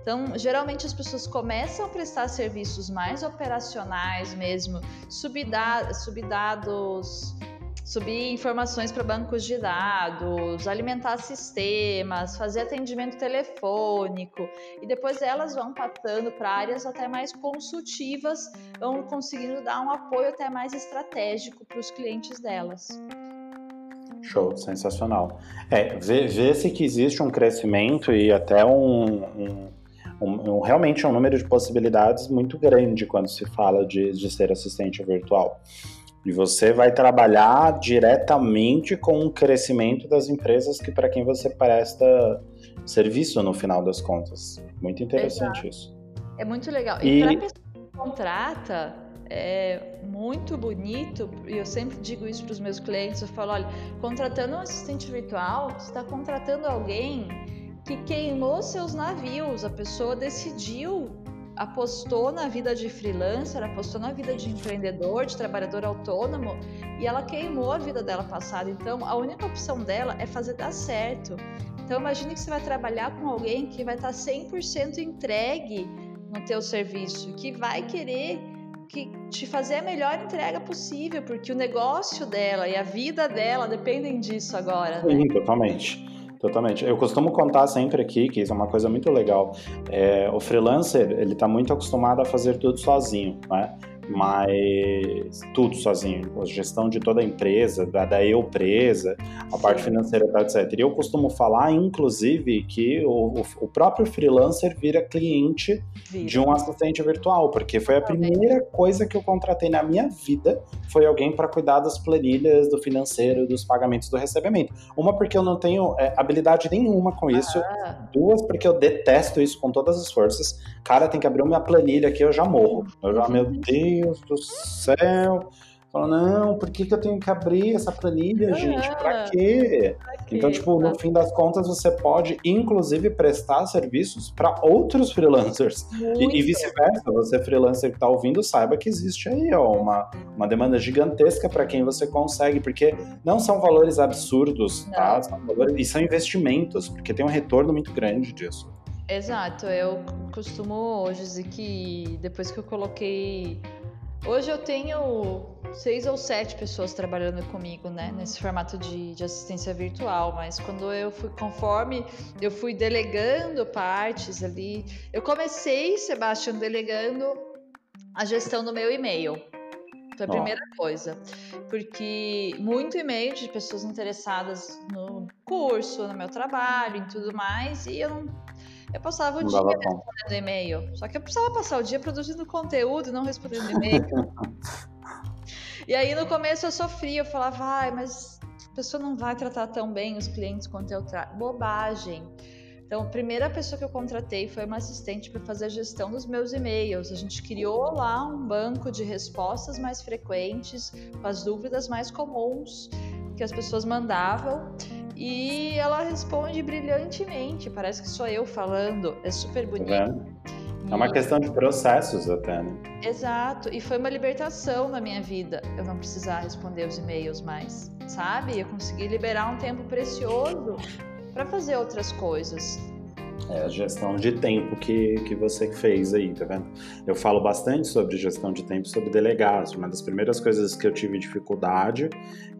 Então, geralmente as pessoas começam a prestar serviços mais operacionais mesmo, subir, dados, subir informações para bancos de dados, alimentar sistemas, fazer atendimento telefônico e depois elas vão passando para áreas até mais consultivas, vão conseguindo dar um apoio até mais estratégico para os clientes delas. Show, sensacional. É, vê-se que existe um crescimento e até um, um, um, um, realmente um número de possibilidades muito grande quando se fala de, de ser assistente virtual. E você vai trabalhar diretamente com o crescimento das empresas que para quem você presta serviço no final das contas. Muito interessante Exato. isso. É muito legal. E, e para a pessoa que contrata, é muito bonito, e eu sempre digo isso para os meus clientes, eu falo, olha, contratando um assistente virtual, você está contratando alguém que queimou seus navios, a pessoa decidiu, apostou na vida de freelancer, apostou na vida de empreendedor, de trabalhador autônomo, e ela queimou a vida dela passada. Então, a única opção dela é fazer dar certo. Então, imagine que você vai trabalhar com alguém que vai estar 100% entregue no teu serviço, que vai querer que te fazer a melhor entrega possível, porque o negócio dela e a vida dela dependem disso agora. Né? Sim, totalmente. Totalmente. Eu costumo contar sempre aqui que isso é uma coisa muito legal. É, o freelancer ele está muito acostumado a fazer tudo sozinho, né? Mas tudo sozinho, a gestão de toda a empresa, da, da eu presa, a parte financeira, tá, etc. E eu costumo falar, inclusive, que o, o próprio freelancer vira cliente vira. de um assistente virtual, porque foi a primeira coisa que eu contratei na minha vida, foi alguém para cuidar das planilhas do financeiro, dos pagamentos do recebimento. Uma porque eu não tenho é, habilidade nenhuma com isso, ah. duas porque eu detesto isso com todas as forças. Cara, tem que abrir uma planilha aqui, eu já morro. Eu já, meu Deus, Deus do céu. Fala, não, por que, que eu tenho que abrir essa planilha, gente? Pra quê? Pra quê? Então, tipo, no fim das contas, você pode, inclusive, prestar serviços para outros freelancers. Muito. E, e vice-versa. Você, freelancer que tá ouvindo, saiba que existe aí ó, uma, uma demanda gigantesca para quem você consegue, porque não são valores absurdos, tá? tá? São valores, e são investimentos, porque tem um retorno muito grande disso. Exato, eu costumo hoje dizer que depois que eu coloquei. Hoje eu tenho seis ou sete pessoas trabalhando comigo, né, nesse formato de, de assistência virtual, mas quando eu fui, conforme eu fui delegando partes ali, eu comecei, Sebastião, delegando a gestão do meu e-mail. Foi a primeira oh. coisa. Porque muito e-mail de pessoas interessadas no curso, no meu trabalho, e tudo mais, e eu não eu passava o não dia respondendo e-mail. Só que eu precisava passar o dia produzindo conteúdo e não respondendo e-mail. <laughs> e aí no começo eu sofria, eu falava, ai, mas a pessoa não vai tratar tão bem os clientes quanto eu trato. Bobagem. Então, a primeira pessoa que eu contratei foi uma assistente para fazer a gestão dos meus e-mails. A gente criou lá um banco de respostas mais frequentes, com as dúvidas mais comuns que as pessoas mandavam. E ela responde brilhantemente. Parece que sou eu falando. É super tá bonito. É uma questão de processos até, né? Exato. E foi uma libertação na minha vida eu não precisar responder os e-mails mais, sabe? Eu consegui liberar um tempo precioso para fazer outras coisas. É a gestão de tempo que, que você fez aí, tá vendo? Eu falo bastante sobre gestão de tempo, sobre delegar. Uma das primeiras coisas que eu tive dificuldade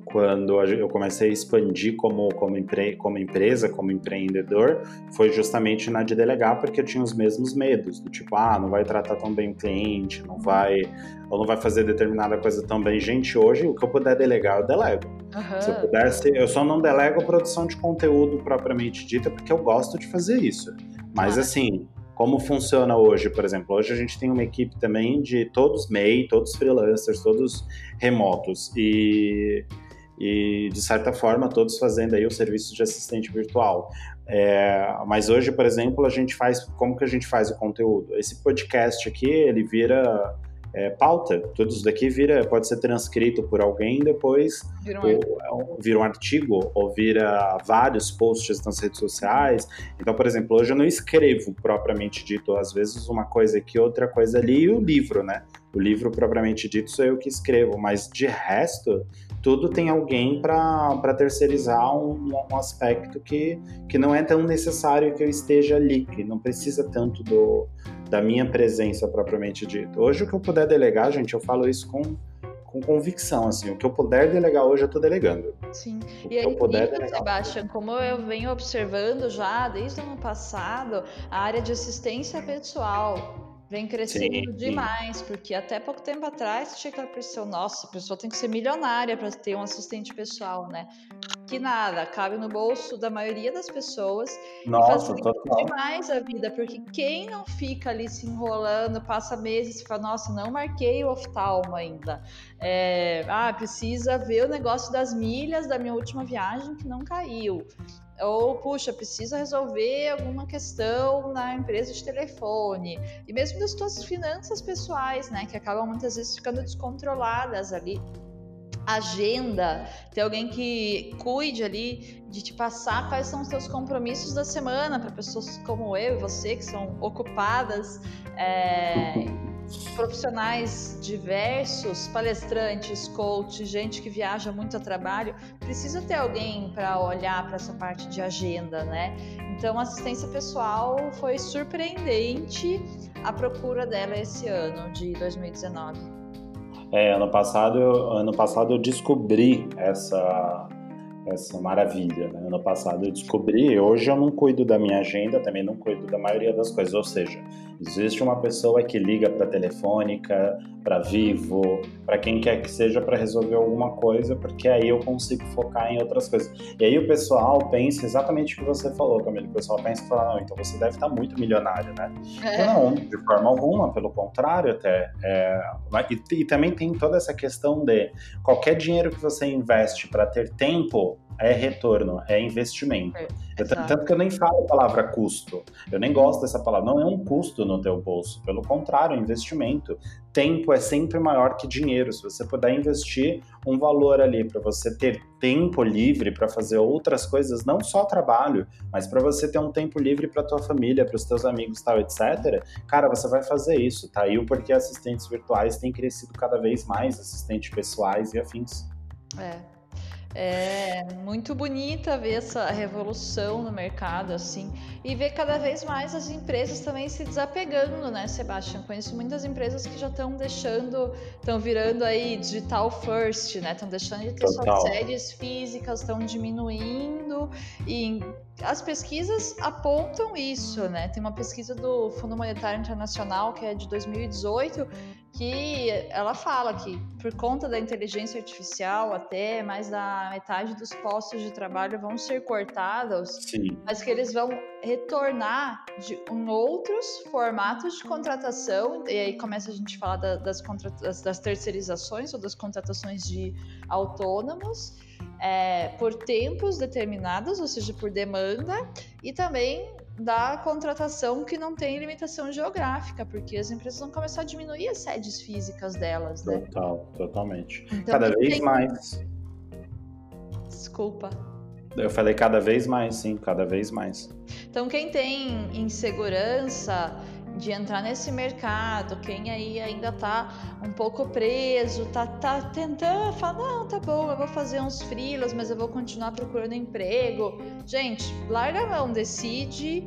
quando eu comecei a expandir como, como, empre, como empresa, como empreendedor, foi justamente na de delegar, porque eu tinha os mesmos medos, do tipo, ah, não vai tratar tão bem o cliente, não vai, ou não vai fazer determinada coisa tão bem. Gente, hoje, o que eu puder delegar, eu delego. Uhum. Se eu pudesse, eu só não delego a produção de conteúdo propriamente dita, porque eu gosto de fazer isso. Mas, assim, como funciona hoje, por exemplo? Hoje a gente tem uma equipe também de todos MEI, todos freelancers, todos remotos. E e de certa forma todos fazendo aí o serviço de assistente virtual. É, mas hoje, por exemplo, a gente faz como que a gente faz o conteúdo? Esse podcast aqui ele vira é, pauta, tudo isso daqui vira pode ser transcrito por alguém depois vira um, ou, vira um artigo ou vira vários posts nas redes sociais. Então, por exemplo, hoje eu não escrevo propriamente dito, às vezes uma coisa aqui, outra coisa ali e o livro, né? O livro propriamente dito sou eu que escrevo, mas de resto tudo tem alguém para terceirizar um, um, aspecto que, que não é tão necessário que eu esteja ali, que não precisa tanto do, da minha presença propriamente dito. Hoje, o que eu puder delegar, gente, eu falo isso com, com convicção, assim, o que eu puder delegar hoje, eu estou delegando. Sim, o e aí, eu puder delegar. Sebastião, como eu venho observando já desde o ano passado, a área de assistência pessoal Vem crescendo sim, demais, sim. porque até pouco tempo atrás tinha aquela pressão, nossa, a pessoa tem que ser milionária para ter um assistente pessoal, né? Que nada, cabe no bolso da maioria das pessoas nossa, e facilita demais a vida, porque quem não fica ali se enrolando, passa meses e fala, nossa, não marquei o oftalmo ainda. É, ah, precisa ver o negócio das milhas da minha última viagem que não caiu ou puxa, precisa resolver alguma questão na empresa de telefone, e mesmo das suas finanças pessoais, né, que acabam muitas vezes ficando descontroladas ali. Agenda, ter alguém que cuide ali de te passar quais são os seus compromissos da semana para pessoas como eu e você que são ocupadas. É <laughs> profissionais diversos, palestrantes, coaches, gente que viaja muito a trabalho, precisa ter alguém para olhar para essa parte de agenda, né? Então, assistência pessoal foi surpreendente a procura dela esse ano de 2019. É, ano passado, ano passado eu descobri essa essa maravilha. Né? Ano passado eu descobri, hoje eu não cuido da minha agenda, também não cuido da maioria das coisas. Ou seja, existe uma pessoa que liga para Telefônica, para Vivo, para quem quer que seja para resolver alguma coisa, porque aí eu consigo focar em outras coisas. E aí o pessoal pensa exatamente o que você falou, Camila. O pessoal pensa e fala, não, então você deve estar muito milionário, né? É. Não, de forma alguma, pelo contrário até. É, e, e também tem toda essa questão de qualquer dinheiro que você investe para ter tempo é retorno, é investimento. É, tanto que eu nem falo a palavra custo. Eu nem gosto dessa palavra. Não é um custo, no teu bolso. Pelo contrário, investimento. Tempo é sempre maior que dinheiro. Se você puder investir um valor ali para você ter tempo livre para fazer outras coisas, não só trabalho, mas para você ter um tempo livre para tua família, para os teus amigos, tal, etc. Cara, você vai fazer isso, tá? E o porquê assistentes virtuais têm crescido cada vez mais, assistentes pessoais e afins. É, é muito bonita ver essa revolução no mercado, assim, e ver cada vez mais as empresas também se desapegando, né, Sebastião? Conheço muitas empresas que já estão deixando, estão virando aí digital first, né? Estão deixando de ter suas sedes físicas, estão diminuindo e as pesquisas apontam isso, né? Tem uma pesquisa do Fundo Monetário Internacional que é de 2018 que ela fala que por conta da inteligência artificial até mais da metade dos postos de trabalho vão ser cortados, Sim. mas que eles vão retornar de, em outros formatos de contratação e aí começa a gente falar da, das, das, das terceirizações ou das contratações de autônomos é, por tempos determinados, ou seja, por demanda, e também da contratação que não tem limitação geográfica, porque as empresas vão começar a diminuir as sedes físicas delas, né? Total, totalmente. Então, cada vez tem... mais. Desculpa. Eu falei cada vez mais, sim, cada vez mais. Então, quem tem insegurança de entrar nesse mercado, quem aí ainda tá um pouco preso, tá, tá tentando, fala, não, tá bom, eu vou fazer uns frilas, mas eu vou continuar procurando emprego. Gente, larga a mão, decide,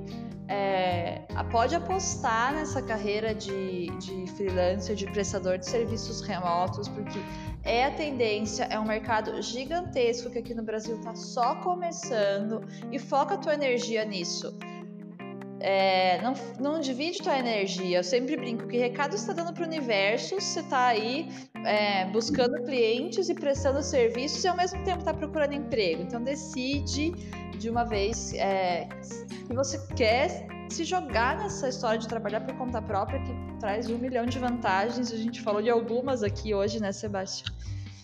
é, pode apostar nessa carreira de, de freelancer, de prestador de serviços remotos, porque é a tendência, é um mercado gigantesco que aqui no Brasil está só começando e foca a tua energia nisso. É, não, não divide tua energia. Eu sempre brinco que recado está dando para o universo. Você está aí é, buscando clientes e prestando serviços e ao mesmo tempo está procurando emprego. Então decide de uma vez é, que você quer se jogar nessa história de trabalhar por conta própria, que traz um milhão de vantagens. A gente falou de algumas aqui hoje, né, Sebastião?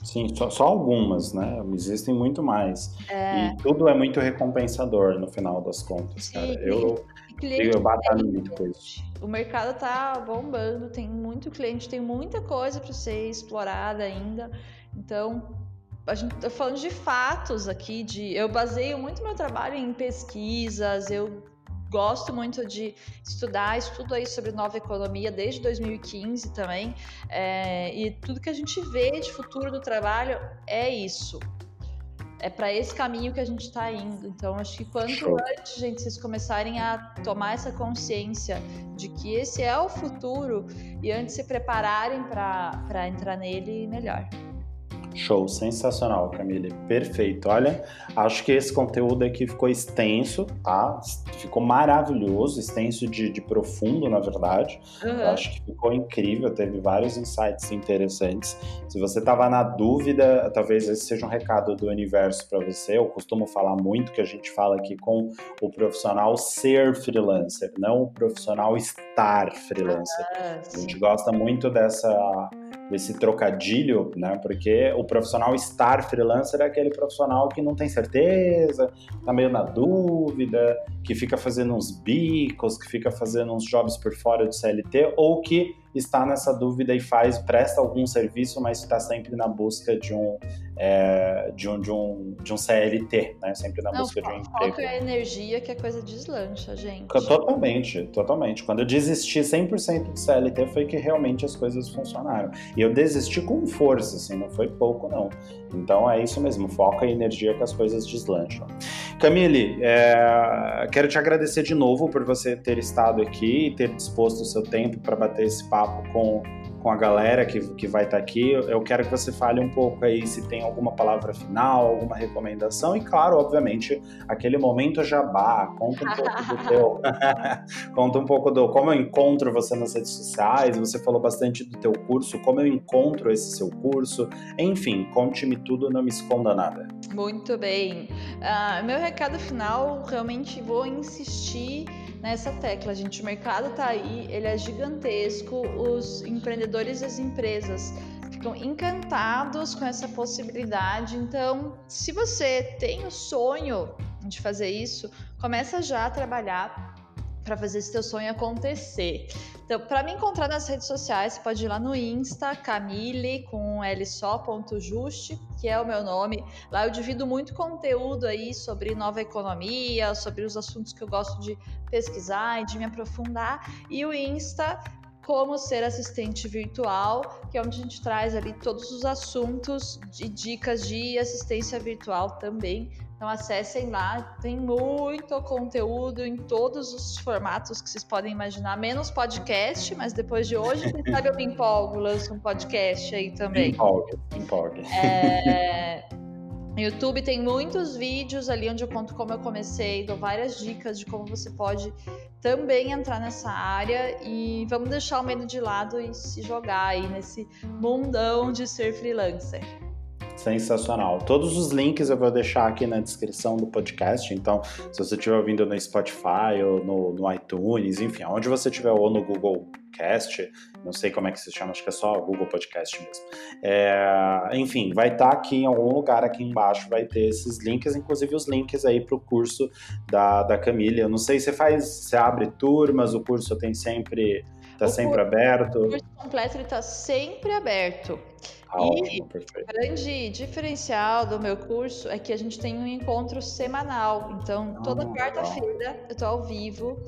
Sim, só, só, algumas, né? Existem muito mais. É... E tudo é muito recompensador no final das contas, cara. Eu, eu batalho muito com isso. O mercado tá bombando, tem muito cliente, tem muita coisa para ser explorada ainda. Então, a gente tá falando de fatos aqui, de eu baseio muito meu trabalho em pesquisas, eu gosto muito de estudar, estudo aí sobre nova economia desde 2015 também, é, e tudo que a gente vê de futuro do trabalho é isso. É para esse caminho que a gente está indo. Então, acho que quanto Show. antes, gente, vocês começarem a tomar essa consciência de que esse é o futuro e antes se prepararem para entrar nele, melhor. Show, sensacional, Camille. Perfeito. Olha, acho que esse conteúdo aqui ficou extenso, tá? Ficou maravilhoso, extenso de, de profundo, na verdade. Uhum. Acho que ficou incrível, teve vários insights interessantes. Se você estava na dúvida, talvez esse seja um recado do universo para você. Eu costumo falar muito que a gente fala aqui com o profissional ser freelancer, não o profissional estar freelancer. Ah, a gente gosta muito dessa desse trocadilho, né? Porque o profissional estar freelancer é aquele profissional que não tem certeza, tá meio na dúvida, que fica fazendo uns bicos, que fica fazendo uns jobs por fora do CLT, ou que está nessa dúvida e faz, presta algum serviço, mas está sempre na busca de um, é, de um, de um, de um CLT, né? Sempre na Não, busca de um emprego. Foca a energia que a coisa deslancha, gente. Totalmente, totalmente. Quando eu desisti 100% de CLT foi que realmente as coisas funcionaram. E eu desisti com força, assim, não foi pouco, não. Então é isso mesmo, foca a energia que as coisas deslancham. Camille, é, quero te agradecer de novo por você ter estado aqui e ter disposto o seu tempo para bater esse papo com com a galera que, que vai estar tá aqui. Eu quero que você fale um pouco aí se tem alguma palavra final, alguma recomendação e, claro, obviamente, aquele momento jabá. Conta um pouco do <laughs> teu. <laughs> conta um pouco do como eu encontro você nas redes sociais. Você falou bastante do teu curso, como eu encontro esse seu curso. Enfim, conte-me tudo, não me esconda nada. Muito bem. Uh, meu recado final, realmente vou insistir nessa tecla, gente. O mercado está aí, ele é gigantesco, os empreendedores e as empresas ficam encantados com essa possibilidade. Então, se você tem o sonho de fazer isso, começa já a trabalhar para fazer esse teu sonho acontecer. Então, para me encontrar nas redes sociais, você pode ir lá no Insta, Camille, com L só, ponto juste, que é o meu nome. Lá eu divido muito conteúdo aí sobre nova economia, sobre os assuntos que eu gosto de pesquisar e de me aprofundar. E o Insta como ser assistente virtual, que é onde a gente traz ali todos os assuntos e dicas de assistência virtual também. Então acessem lá, tem muito conteúdo em todos os formatos que vocês podem imaginar, menos podcast, mas depois de hoje, quem sabe eu me empolgo, lanço um podcast aí também. Empolgue, empolgue. É... YouTube tem muitos vídeos ali onde eu conto como eu comecei, dou várias dicas de como você pode também entrar nessa área e vamos deixar o medo de lado e se jogar aí nesse mundão de ser freelancer. Sensacional. Todos os links eu vou deixar aqui na descrição do podcast. Então, se você estiver ouvindo no Spotify ou no, no iTunes, enfim, onde você estiver, ou no Google Cast, não sei como é que se chama, acho que é só Google Podcast mesmo. É, enfim, vai estar tá aqui em algum lugar aqui embaixo, vai ter esses links, inclusive os links aí para o curso da, da Camila. Eu não sei se faz, você abre turmas, o curso tem sempre, está sempre aberto. O curso completo está sempre aberto. Ah, e o grande diferencial do meu curso é que a gente tem um encontro semanal. Então, toda ah, quarta-feira eu estou ao vivo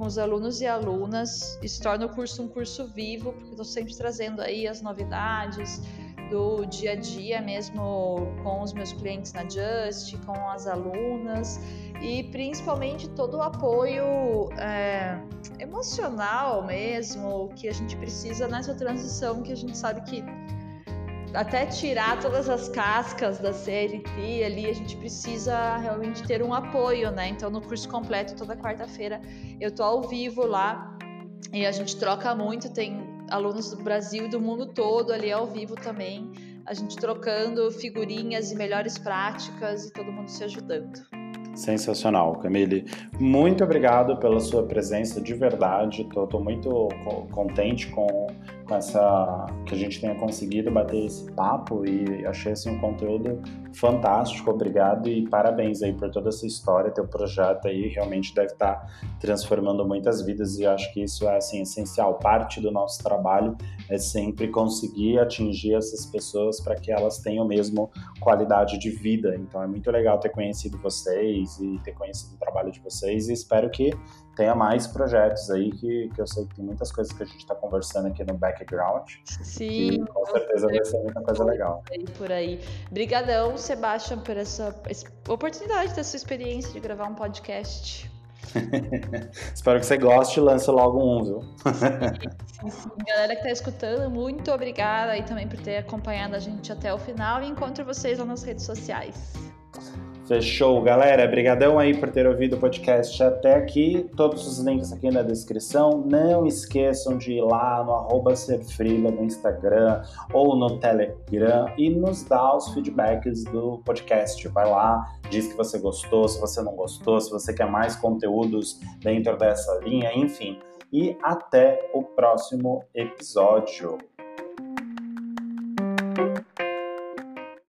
com os alunos e alunas. Isso torna o curso um curso vivo, porque estou sempre trazendo aí as novidades do dia a dia mesmo com os meus clientes na Just, com as alunas e principalmente todo o apoio é, emocional mesmo que a gente precisa nessa transição que a gente sabe que até tirar todas as cascas da CLT ali, a gente precisa realmente ter um apoio, né? Então, no curso completo, toda quarta-feira, eu tô ao vivo lá e a gente troca muito. Tem alunos do Brasil e do mundo todo ali ao vivo também. A gente trocando figurinhas e melhores práticas e todo mundo se ajudando. Sensacional, Camille. Muito obrigado pela sua presença de verdade. Estou muito contente com essa que a gente tenha conseguido bater esse papo e achei assim um conteúdo fantástico. Obrigado e parabéns aí por toda essa história, teu projeto aí realmente deve estar transformando muitas vidas e acho que isso é assim essencial. Parte do nosso trabalho é sempre conseguir atingir essas pessoas para que elas tenham mesmo qualidade de vida. Então é muito legal ter conhecido vocês e ter conhecido o trabalho de vocês e espero que tenha mais projetos aí que, que eu sei que tem muitas coisas que a gente está conversando aqui no background. Sim. com certeza vai ser muita coisa legal. Por aí. Obrigadão, Sebastião, por essa oportunidade, dessa experiência de gravar um podcast. <laughs> Espero que você goste e lance logo um, viu? sim, sim. Galera que está escutando, muito obrigada aí também por ter acompanhado a gente até o final e encontro vocês lá nas redes sociais. Fechou, galera. Obrigadão aí por ter ouvido o podcast até aqui. Todos os links aqui na descrição. Não esqueçam de ir lá no arroba Serfrila no Instagram ou no Telegram e nos dar os feedbacks do podcast. Vai lá, diz que você gostou, se você não gostou, se você quer mais conteúdos dentro dessa linha, enfim. E até o próximo episódio.